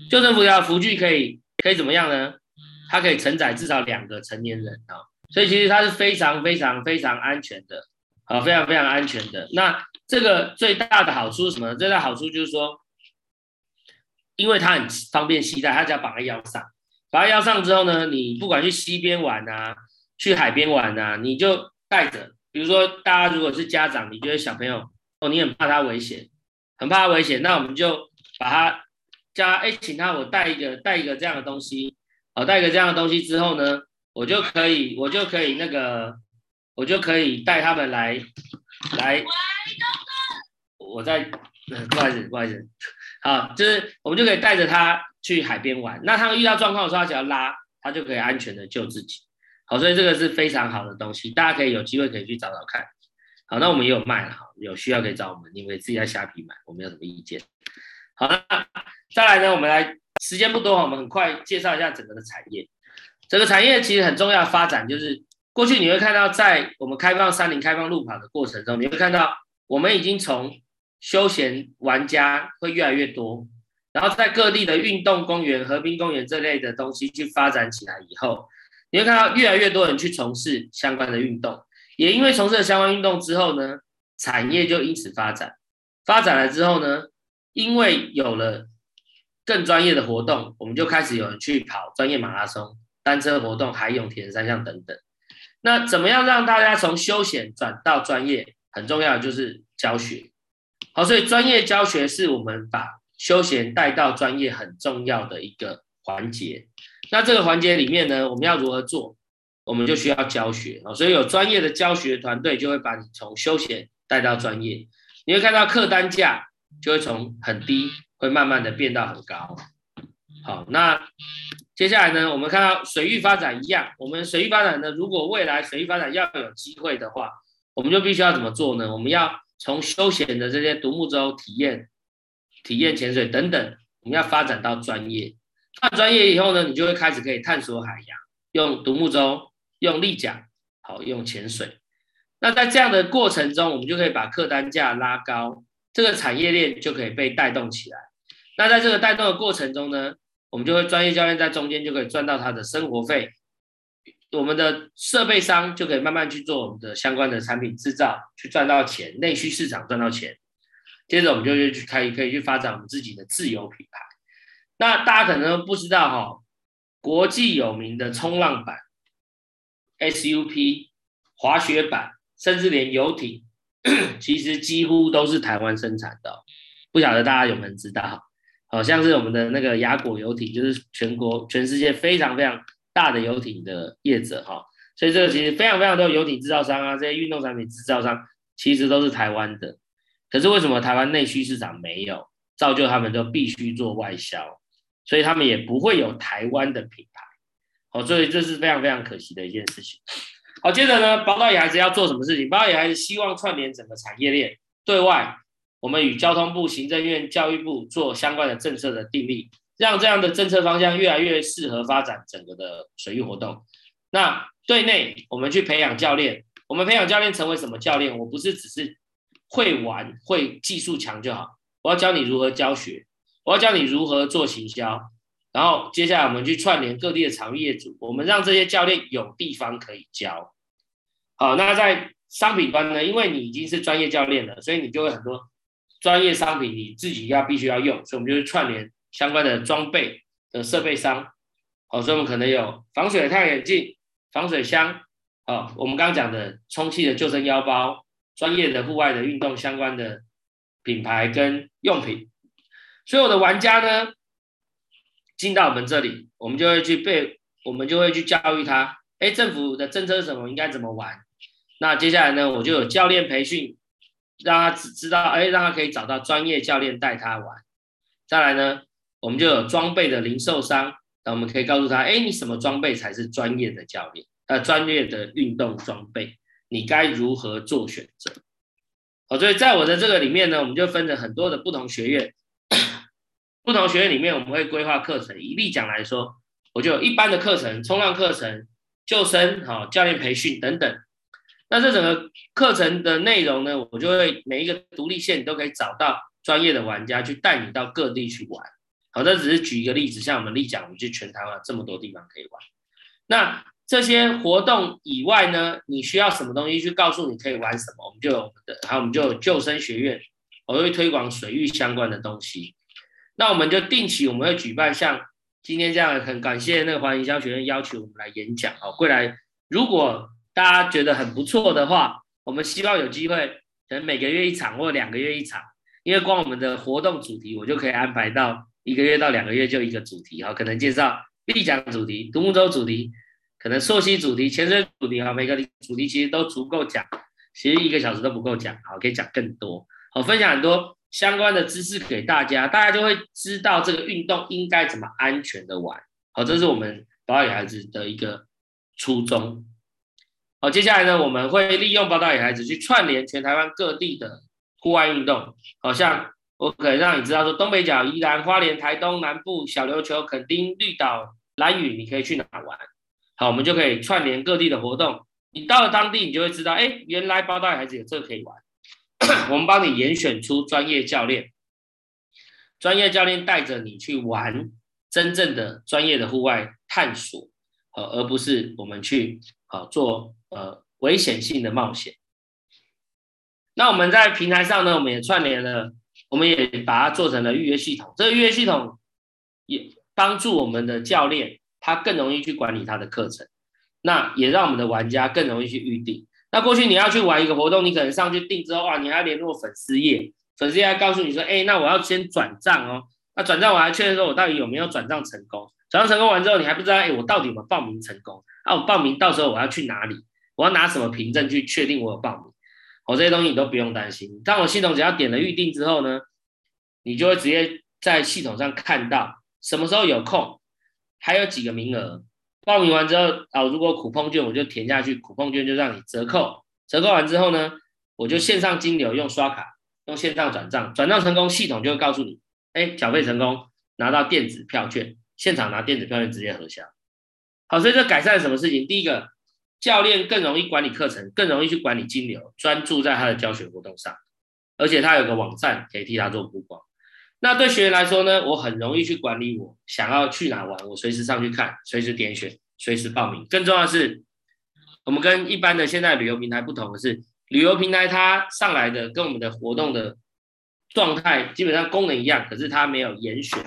救生浮条浮具可以可以怎么样呢？它可以承载至少两个成年人啊，所以其实它是非常非常非常安全的好，非常非常安全的。那这个最大的好处是什么？最大的好处就是说，因为它很方便携带，它只要绑在腰上，绑在腰上之后呢，你不管去溪边玩啊，去海边玩啊，你就带着。比如说，大家如果是家长，你觉得小朋友哦，你很怕他危险，很怕他危险，那我们就把他叫他，哎，请他我带一个带一个这样的东西，好，带一个这样的东西之后呢，我就可以我就可以那个我就可以带他们来来，我在不好意思不好意思，好，就是我们就可以带着他去海边玩，那他们遇到状况的时候，他只要拉，他就可以安全的救自己。好，所以这个是非常好的东西，大家可以有机会可以去找找看。好，那我们也有卖了，哈，有需要可以找我们，你们可以自己在虾皮买，我没有什么意见。好，那再来呢，我们来，时间不多，我们很快介绍一下整个的产业。整个产业其实很重要的发展，就是过去你会看到，在我们开放山林、开放路跑的过程中，你会看到我们已经从休闲玩家会越来越多，然后在各地的运动公园、河滨公园这类的东西去发展起来以后。你会看到越来越多人去从事相关的运动，也因为从事了相关运动之后呢，产业就因此发展。发展了之后呢，因为有了更专业的活动，我们就开始有人去跑专业马拉松、单车活动、海泳、铁人三项等等。那怎么样让大家从休闲转到专业？很重要的就是教学。好，所以专业教学是我们把休闲带到专业很重要的一个环节。那这个环节里面呢，我们要如何做？我们就需要教学啊，所以有专业的教学团队就会把你从休闲带到专业。你会看到客单价就会从很低，会慢慢的变到很高。好，那接下来呢，我们看到水域发展一样，我们水域发展呢，如果未来水域发展要有机会的话，我们就必须要怎么做呢？我们要从休闲的这些独木舟体验、体验潜水等等，我们要发展到专业。那专业以后呢，你就会开始可以探索海洋，用独木舟、用立桨，好，用潜水。那在这样的过程中，我们就可以把客单价拉高，这个产业链就可以被带动起来。那在这个带动的过程中呢，我们就会专业教练在中间就可以赚到他的生活费，我们的设备商就可以慢慢去做我们的相关的产品制造，去赚到钱，内需市场赚到钱。接着我们就去开，可以去发展我们自己的自有品牌。那大家可能不知道哈、哦，国际有名的冲浪板、SUP、滑雪板，甚至连游艇，[coughs] 其实几乎都是台湾生产的、不晓得大家有没有知道？好像是我们的那个雅果游艇，就是全国、全世界非常非常大的游艇的业者哈、哦。所以这个其实非常非常多游艇制造商啊，这些运动产品制造商其实都是台湾的。可是为什么台湾内需市场没有，造就他们就必须做外销？所以他们也不会有台湾的品牌，好，所以这是非常非常可惜的一件事情。好，接着呢，宝岛野孩子要做什么事情？宝岛野孩子希望串联整个产业链，对外我们与交通部、行政院、教育部做相关的政策的订立，让这样的政策方向越来越适合发展整个的水域活动。那对内我们去培养教练，我们培养教练成为什么教练？我不是只是会玩、会技术强就好，我要教你如何教学。我要教你如何做行销，然后接下来我们去串联各地的场域业主，我们让这些教练有地方可以教。好，那在商品端呢？因为你已经是专业教练了，所以你就会很多专业商品你自己要必须要用，所以我们就会串联相关的装备的设备商。好，所以我们可能有防水的太阳眼镜、防水箱，好，我们刚刚讲的充气的救生腰包、专业的户外的运动相关的品牌跟用品。所有的玩家呢，进到我们这里，我们就会去被，我们就会去教育他，哎，政府的政策是什么，应该怎么玩。那接下来呢，我就有教练培训，让他知道，哎，让他可以找到专业教练带他玩。再来呢，我们就有装备的零售商，那我们可以告诉他，哎，你什么装备才是专业的教练，呃，专业的运动装备，你该如何做选择？好，所以在我的这个里面呢，我们就分了很多的不同学院。不同学院里面，我们会规划课程。以立桨来说，我就有一般的课程、冲浪课程、救生、好教练培训等等。那这整个课程的内容呢，我就会每一个独立线都可以找到专业的玩家去带你到各地去玩。好，这只是举一个例子，像我们立桨，我们去全台湾这么多地方可以玩。那这些活动以外呢，你需要什么东西去告诉你可以玩什么，我们就有，然后我们就有救生学院，我会推广水域相关的东西。那我们就定期我们会举办像今天这样，很感谢那个华营销学院邀请我们来演讲哦。未来如果大家觉得很不错的话，我们希望有机会，可能每个月一场或两个月一场，因为光我们的活动主题，我就可以安排到一个月到两个月就一个主题哈，可能介绍立桨主题、独木舟主题，可能溯溪主题、潜水主题哈，每个主题其实都足够讲，其实一个小时都不够讲，好，可以讲更多，我，分享很多相关的知识给大家，大家就会知道这个运动应该怎么安全的玩，好，这是我们宝岛野孩子的一个初衷。好，接下来呢，我们会利用包大野孩子去串联全台湾各地的户外运动，好像我可以让你知道说，东北角、宜兰、花莲、台东南部、小琉球、垦丁、绿岛、兰屿，你可以去哪玩？好，我们就可以串联各地的活动。你到了当地，你就会知道，哎，原来包大野孩子有这个可以玩。[clears throat] 我们帮你严选出专业教练，专业教练带着你去玩真正的专业的户外探索，呃，而不是我们去啊做。呃，危险性的冒险。那我们在平台上呢，我们也串联了，我们也把它做成了预约系统。这个预约系统也帮助我们的教练，他更容易去管理他的课程。那也让我们的玩家更容易去预定。那过去你要去玩一个活动，你可能上去订之后啊，你还要联络粉丝页，粉丝页还告诉你说，哎，那我要先转账哦。那转账我还确认说我到底有没有转账成功。转账成功完之后，你还不知道，哎，我到底有没有报名成功？啊，我报名到时候我要去哪里？我要拿什么凭证去确定我有报名？我、哦、这些东西你都不用担心。当我系统只要点了预定之后呢，你就会直接在系统上看到什么时候有空，还有几个名额。报名完之后啊，如果苦碰券我就填下去苦碰券就让你折扣。折扣完之后呢，我就线上金流用刷卡，用线上转账，转账成功，系统就会告诉你，哎，缴费成功，拿到电子票券，现场拿电子票券直接核销。好，所以这改善了什么事情？第一个。教练更容易管理课程，更容易去管理金流，专注在他的教学活动上，而且他有个网站可以替他做曝光。那对学员来说呢，我很容易去管理我想要去哪玩，我随时上去看，随时点选，随时报名。更重要的是，我们跟一般的现在旅游平台不同的是，旅游平台它上来的跟我们的活动的状态基本上功能一样，可是它没有严选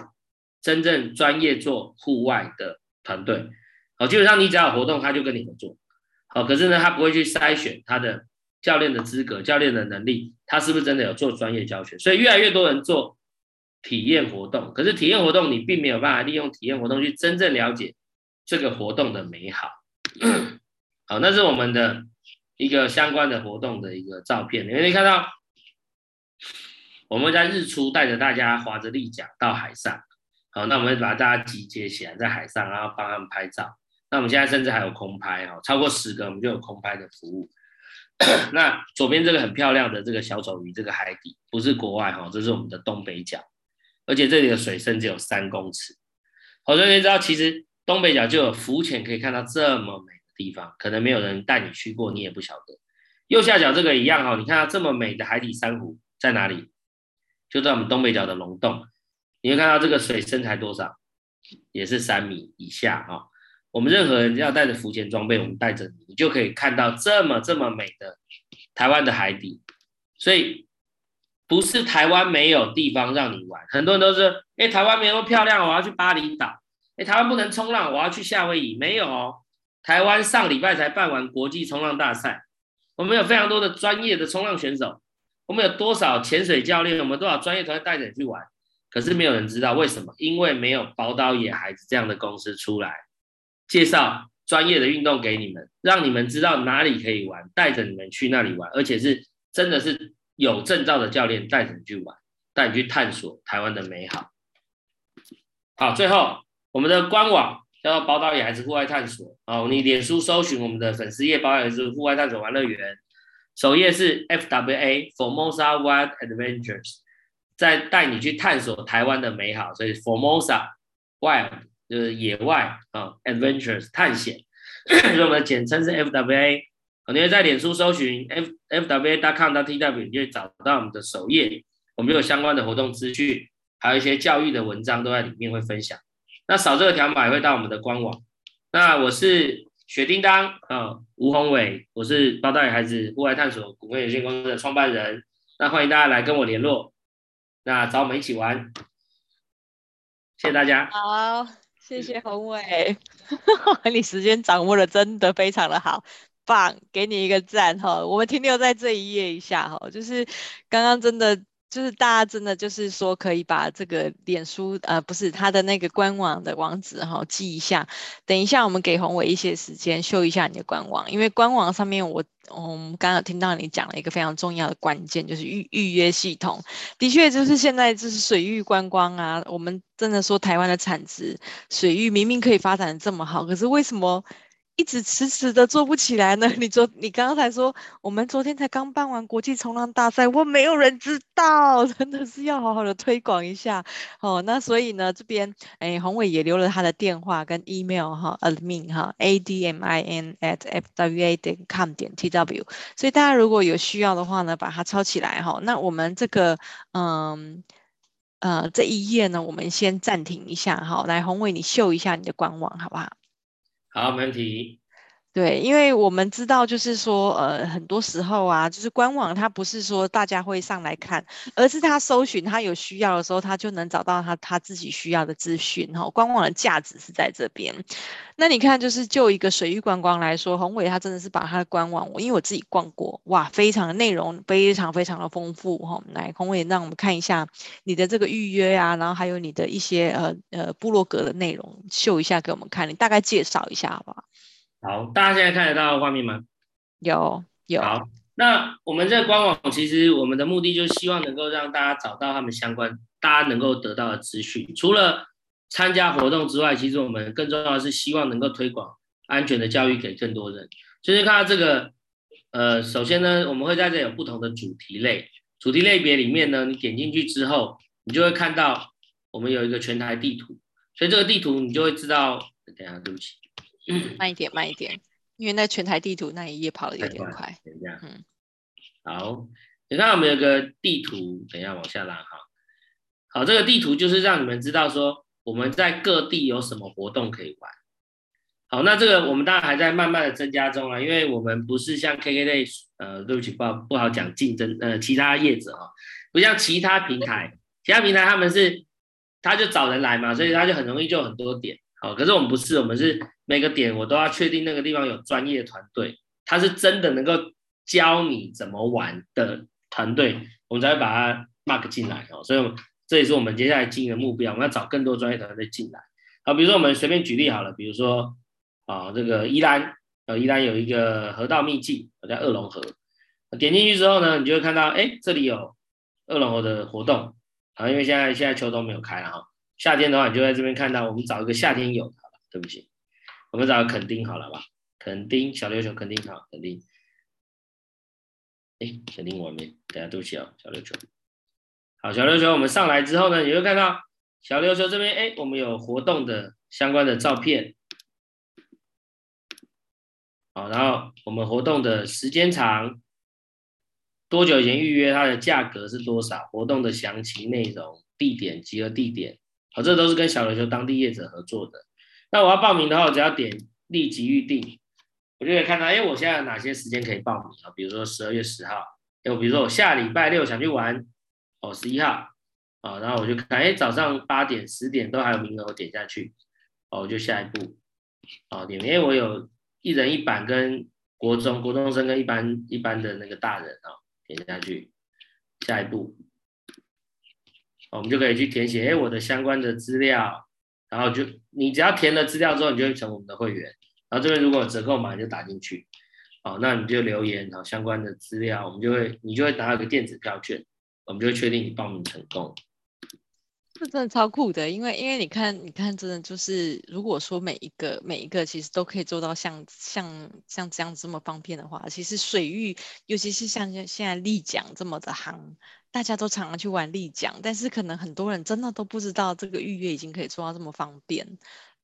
真正专业做户外的团队。好，基本上你只要有活动，他就跟你合作。哦，可是呢，他不会去筛选他的教练的资格、教练的能力，他是不是真的有做专业教学？所以越来越多人做体验活动，可是体验活动你并没有办法利用体验活动去真正了解这个活动的美好。[clears throat] 好，那是我们的一个相关的活动的一个照片，你可以看到我们在日出带着大家划着立桨到海上。好，那我们把大家集结起来在海上，然后帮他们拍照。那我们现在甚至还有空拍哈，超过十个我们就有空拍的服务。[clears throat] 那左边这个很漂亮的这个小丑鱼，这个海底不是国外哈，这是我们的东北角，而且这里的水深只有三公尺。好多人知道，其实东北角就有浮潜可以看到这么美的地方，可能没有人带你去过，你也不晓得。右下角这个一样哈，你看到这么美的海底珊瑚在哪里？就在我们东北角的龙洞，你会看到这个水深才多少？也是三米以下哈。我们任何人要带着浮潜装备，我们带着你，你就可以看到这么这么美的台湾的海底。所以不是台湾没有地方让你玩，很多人都是，哎，台湾没那么漂亮，我要去巴厘岛。哎，台湾不能冲浪，我要去夏威夷。没有哦，台湾上礼拜才办完国际冲浪大赛，我们有非常多的专业的冲浪选手，我们有多少潜水教练，我们多少专业团队带着你去玩，可是没有人知道为什么，因为没有宝岛野孩子这样的公司出来。介绍专业的运动给你们，让你们知道哪里可以玩，带着你们去那里玩，而且是真的是有证照的教练带你去玩，带你去探索台湾的美好。好，最后我们的官网叫做宝岛野孩子户外探索。哦，你脸书搜寻我们的粉丝页“宝岛野孩子户外探索玩乐园”，首页是 FWA Formosa Wild Adventures，在带你去探索台湾的美好，所以 Formosa Wild。就是野外啊，adventures 探险，[coughs] 所以我们的简称是 FWA。你会在脸书搜寻 F FWA.com.tw，你就会找到我们的首页，我们有相关的活动资讯，还有一些教育的文章都在里面会分享。那扫这个条码也会到我们的官网。那我是雪叮当啊，吴宏伟，我是包大孩子户外探索股份有限公司的创办人。那欢迎大家来跟我联络，那找我们一起玩。谢谢大家。好，谢谢宏伟，[laughs] 你时间掌握的真的非常的好，棒，给你一个赞哈。我们停留在这一页一下哈，就是刚刚真的。就是大家真的就是说可以把这个脸书呃不是他的那个官网的网址哈记一下，等一下我们给宏伟一些时间秀一下你的官网，因为官网上面我嗯刚刚听到你讲了一个非常重要的关键，就是预预约系统，的确就是现在就是水域观光啊，我们真的说台湾的产值水域明明可以发展的这么好，可是为什么？一直迟迟的做不起来呢？[laughs] 你昨你刚刚才说，我们昨天才刚办完国际冲浪大赛，我没有人知道，[laughs] 真的是要好好的推广一下哦。那所以呢，这边哎，宏伟也留了他的电话跟 email 哈，admin 哈，a d m i n at f w a 点 com 点 t w。所以大家如果有需要的话呢，把它抄起来哈。那我们这个嗯呃这一页呢，我们先暂停一下哈。来，宏伟你秀一下你的官网好不好？好，没问题。对，因为我们知道，就是说，呃，很多时候啊，就是官网它不是说大家会上来看，而是他搜寻他有需要的时候，他就能找到他他自己需要的资讯。哈，官网的价值是在这边。那你看，就是就一个水域观光来说，宏伟他真的是把他的官网，我因为我自己逛过，哇，非常的内容非常非常的丰富。哈，来，宏伟让我们看一下你的这个预约啊，然后还有你的一些呃呃部落格的内容，秀一下给我们看，你大概介绍一下好不好？好，大家现在看得到画面吗？有有。好，那我们这个官网其实我们的目的就是希望能够让大家找到他们相关，大家能够得到的资讯。除了参加活动之外，其实我们更重要的是希望能够推广安全的教育给更多人。就是看到这个，呃，首先呢，我们会在这有不同的主题类，主题类别里面呢，你点进去之后，你就会看到我们有一个全台地图，所以这个地图你就会知道。等一下，对不起。慢一点，慢一点，因为那全台地图那一页跑的有点快。等一下，嗯，好，你看我们有个地图，等一下往下拉哈。好，这个地图就是让你们知道说我们在各地有什么活动可以玩。好，那这个我们当然还在慢慢的增加中啊，因为我们不是像 KKday，呃，对不起，不好不好讲竞争，呃，其他业者啊，不像其他平台，其他平台他们是他就找人来嘛，所以他就很容易就很多点。好，可是我们不是，我们是。每个点我都要确定那个地方有专业团队，他是真的能够教你怎么玩的团队，我们才会把它 mark 进来哦。所以这也是我们接下来经营的目标，我们要找更多专业团队进来。好，比如说我们随便举例好了，比如说啊，这个宜兰，呃，宜兰有一个河道秘境，叫二龙河。点进去之后呢，你就会看到，哎，这里有二龙河的活动啊，因为现在现在秋冬没有开了哈，夏天的话，你就在这边看到，我们找一个夏天有的，对不起。我们找个垦丁好了吧？垦丁小琉球，垦丁好，垦丁。哎，肯定外面，等下对不起啊，小琉球。好，小琉球，我们上来之后呢，你会看到小琉球这边，哎，我们有活动的相关的照片。好，然后我们活动的时间长，多久以前预约，它的价格是多少？活动的详情内容、地点、集合地点，好，这都是跟小琉球当地业者合作的。那我要报名的话，我只要点立即预定，我就可以看到，哎，我现在有哪些时间可以报名啊？比如说十二月十号，哎，比如说我下礼拜六想去玩，哦，十一号，啊，然后我就看，哎，早上八点、十点都还有名额，我点下去，哦，我就下一步，哦，点，因为我有一人一版跟国中国中生跟一般一般的那个大人啊，点下去，下一步，我们就可以去填写，哎，我的相关的资料。然后就你只要填了资料之后，你就会成我们的会员。然后这边如果有折扣码，你就打进去，好，那你就留言，然后相关的资料，我们就会你就会拿到一个电子票券，我们就会确定你报名成功。这真的超酷的，因为因为你看你看，真的就是如果说每一个每一个其实都可以做到像像像这样子这么方便的话，其实水域尤其是像现在立桨这么的行。大家都常常去玩立桨，但是可能很多人真的都不知道这个预约已经可以做到这么方便，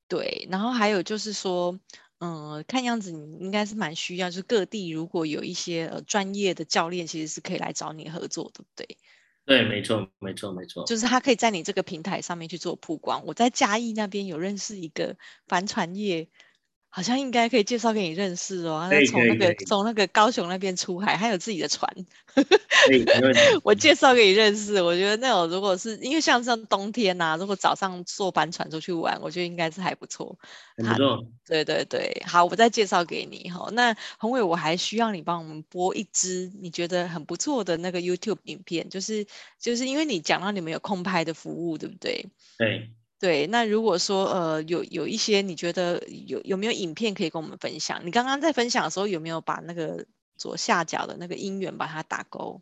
对。然后还有就是说，嗯，看样子你应该是蛮需要，就是各地如果有一些呃专业的教练，其实是可以来找你合作，对不对？对，没错，没错，没错。就是他可以在你这个平台上面去做曝光。我在嘉义那边有认识一个帆船业好像应该可以介绍给你认识哦。他从那个从那个高雄那边出海，他有自己的船。[laughs] 我介绍给你认识。我觉得那种如果是因为像像冬天呐、啊，如果早上坐帆船出去玩，我觉得应该是还不错。很不错。对对对，好，我再介绍给你哈。那宏伟，我还需要你帮我们播一支你觉得很不错的那个 YouTube 影片，就是就是因为你讲到你们有空拍的服务，对不对？对。对，那如果说呃有有一些你觉得有有没有影片可以跟我们分享？你刚刚在分享的时候有没有把那个左下角的那个音源把它打勾？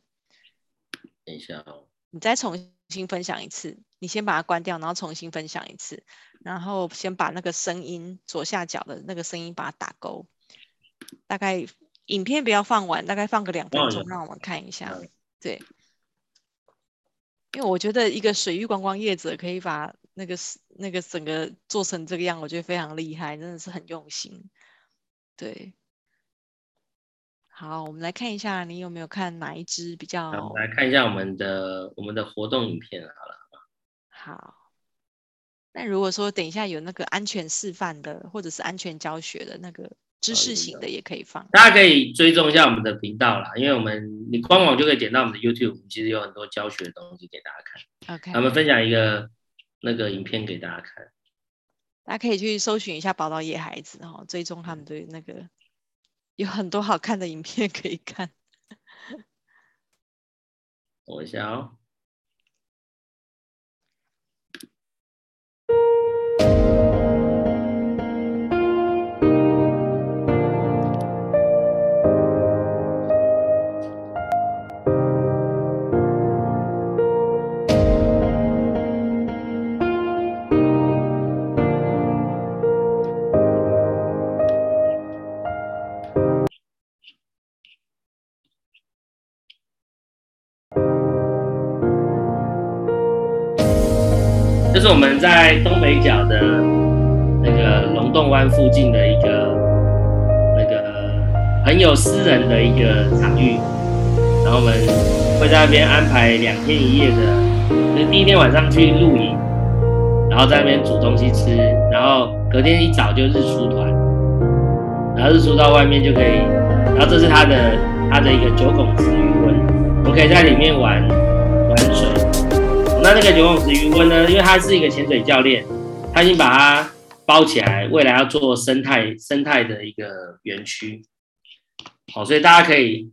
等一下哦，你再重新分享一次，你先把它关掉，然后重新分享一次，然后先把那个声音左下角的那个声音把它打勾。大概影片不要放完，大概放个两分钟，让我们看一下。对，因为我觉得一个水域观光业者可以把。那个是那个整个做成这个样，我觉得非常厉害，真的是很用心。对，好，我们来看一下，你有没有看哪一支比较？我们来看一下我们的我们的活动影片好了。好，那如果说等一下有那个安全示范的，或者是安全教学的那个知识型的，也可以放。大家可以追踪一下我们的频道啦，因为我们你官网就可以点到我们的 YouTube，其实有很多教学的东西给大家看。OK，我们分享一个。那个影片给大家看，大家可以去搜寻一下宝岛野孩子哈，追踪他们的那个有很多好看的影片可以看。[laughs] 我一下哦。是我们在东北角的那个龙洞湾附近的一个那个很有私人的一个场域，然后我们会在那边安排两天一夜的，就是第一天晚上去露营，然后在那边煮东西吃，然后隔天一早就日出团，然后日出到外面就可以，然后这是它的它的一个九孔池鱼塭，我们可以在里面玩。那那个游泳池鱼塭呢？因为他是一个潜水教练，他已经把它包起来，未来要做生态生态的一个园区。好，所以大家可以，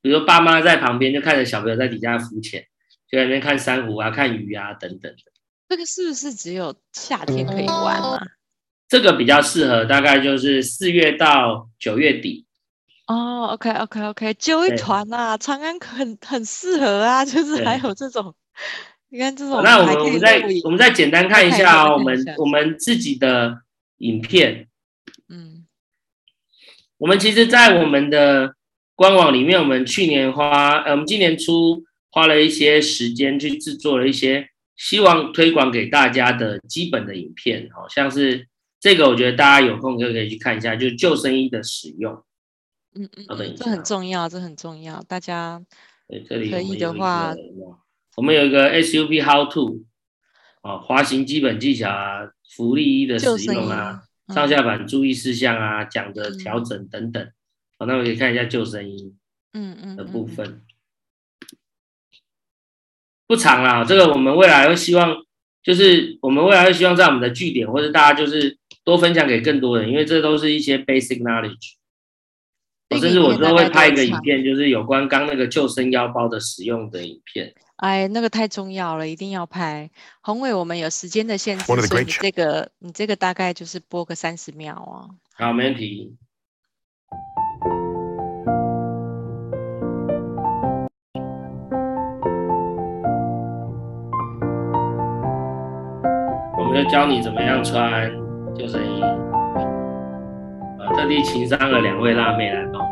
比如说爸妈在旁边就看着小朋友在底下浮潜，就在那边看珊瑚啊、看鱼啊等等的。这个是不是只有夏天可以玩啊？这个比较适合，大概就是四月到九月底。哦，OK，OK，OK，揪一团啊，长安很很适合啊，就是还有这种。你看这种，那我们我们再我们再简单看一下哦，我们我们自己的影片，嗯，我们其实，在我们的官网里面，我们去年花，呃，我们今年初花了一些时间去制作了一些希望推广给大家的基本的影片，好像是这个，我觉得大家有空就可以去看一下，就是救生衣的使用，嗯嗯，嗯，这很重要，这很重要，大家可以的话。我们有一个 SUP How To，哦，滑行基本技巧啊，浮力衣的使用啊，嗯、上下板注意事项啊，桨的调整等等。好、嗯哦，那我们可以看一下救生衣，嗯嗯的部分，不长啦。这个我们未来会希望，就是我们未来会希望在我们的据点，或者大家就是多分享给更多人，因为这都是一些 basic knowledge。我甚至我之后会拍一个影片，就是有关刚那个救生腰包的使用的影片。哎，那个太重要了，一定要拍。宏伟，我们有时间的限制，所以你这个你这个大概就是播个三十秒啊。好，没问题。我们就教你怎么样穿救生衣。啊，特地请上了两位辣妹来帮我。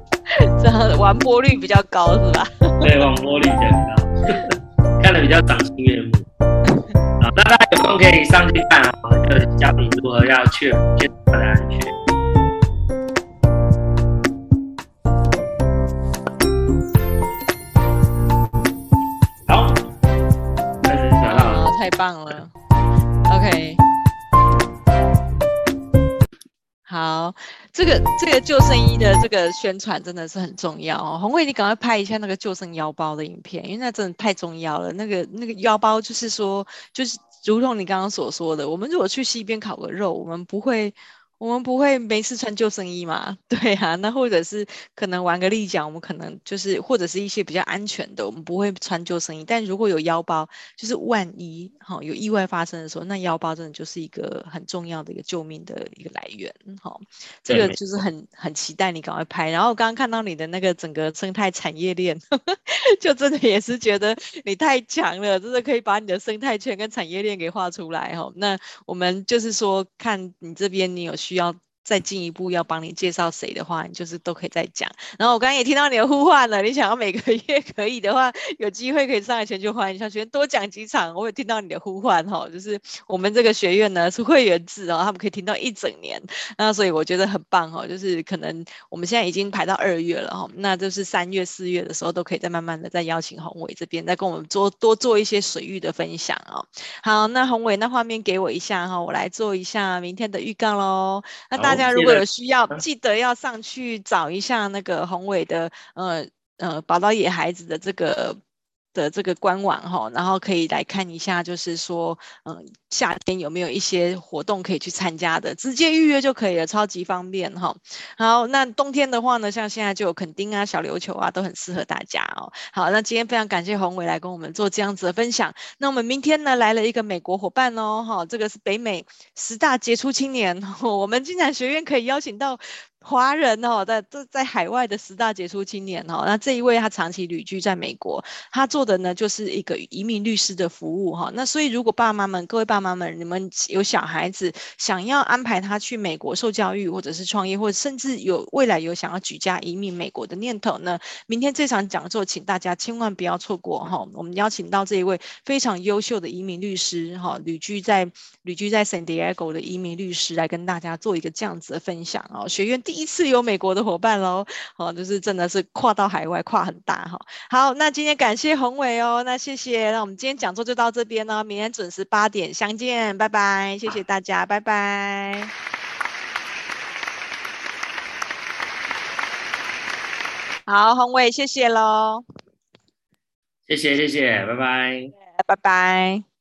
[laughs] [laughs] 这样完播率比较高是吧？[laughs] 对，完播率比较高，[laughs] 看的比较赏心悦目。好，那大家有空可以上去看啊，就是教你如何要确确保它的安全。好，开始讲了。太棒了。OK。好，这个这个救生衣的这个宣传真的是很重要哦。红伟，你赶快拍一下那个救生腰包的影片，因为那真的太重要了。那个那个腰包就是说，就是如同你刚刚所说的，我们如果去溪边烤个肉，我们不会。我们不会没事穿救生衣嘛？[laughs] 对啊，那或者是可能玩个立桨，我们可能就是或者是一些比较安全的，我们不会穿救生衣。但如果有腰包，就是万一哈、哦、有意外发生的时候，那腰包真的就是一个很重要的一个救命的一个来源哈、哦。这个就是很很期待你赶快拍。然后我刚刚看到你的那个整个生态产业链，呵 [laughs] 呵就真的也是觉得你太强了，真的可以把你的生态圈跟产业链给画出来哈、哦。那我们就是说，看你这边你有。需要再进一步要帮你介绍谁的话，你就是都可以再讲。然后我刚刚也听到你的呼唤了，你想要每个月 [laughs] 可以的话，有机会可以上来全球欢迎小学院多讲几场。我有听到你的呼唤哈，就是我们这个学院呢是会员制哦，他们可以听到一整年。那所以我觉得很棒哈，就是可能我们现在已经排到二月了哈，那就是三月四月的时候都可以再慢慢的再邀请宏伟这边再跟我们做多做一些水域的分享哦。好，那宏伟那画面给我一下哈，我来做一下明天的预告喽。那大。大家如果有需要，记得要上去找一下那个宏伟的，呃呃，宝岛野孩子的这个。的这个官网哈，然后可以来看一下，就是说，嗯，夏天有没有一些活动可以去参加的，直接预约就可以了，超级方便哈。好，那冬天的话呢，像现在就有垦丁啊、小琉球啊，都很适合大家哦。好，那今天非常感谢宏伟来跟我们做这样子的分享。那我们明天呢，来了一个美国伙伴哦，哈，这个是北美十大杰出青年，[laughs] 我们金展学院可以邀请到。华人哦，在在在海外的十大杰出青年哦，那这一位他长期旅居在美国，他做的呢就是一个移民律师的服务哈。那所以如果爸妈们、各位爸妈们，你们有小孩子想要安排他去美国受教育，或者是创业，或者甚至有未来有想要举家移民美国的念头呢，明天这场讲座，请大家千万不要错过哈。我们邀请到这一位非常优秀的移民律师哈，旅居在旅居在 San Diego 的移民律师来跟大家做一个这样子的分享哦。学院第一次有美国的伙伴喽，哦，就是真的是跨到海外，跨很大哈。好，那今天感谢宏伟哦，那谢谢，那我们今天讲座就到这边呢，明天准时八点相见，拜拜，谢谢大家，拜拜。好，宏伟，谢谢喽，谢谢谢谢，拜拜，拜拜。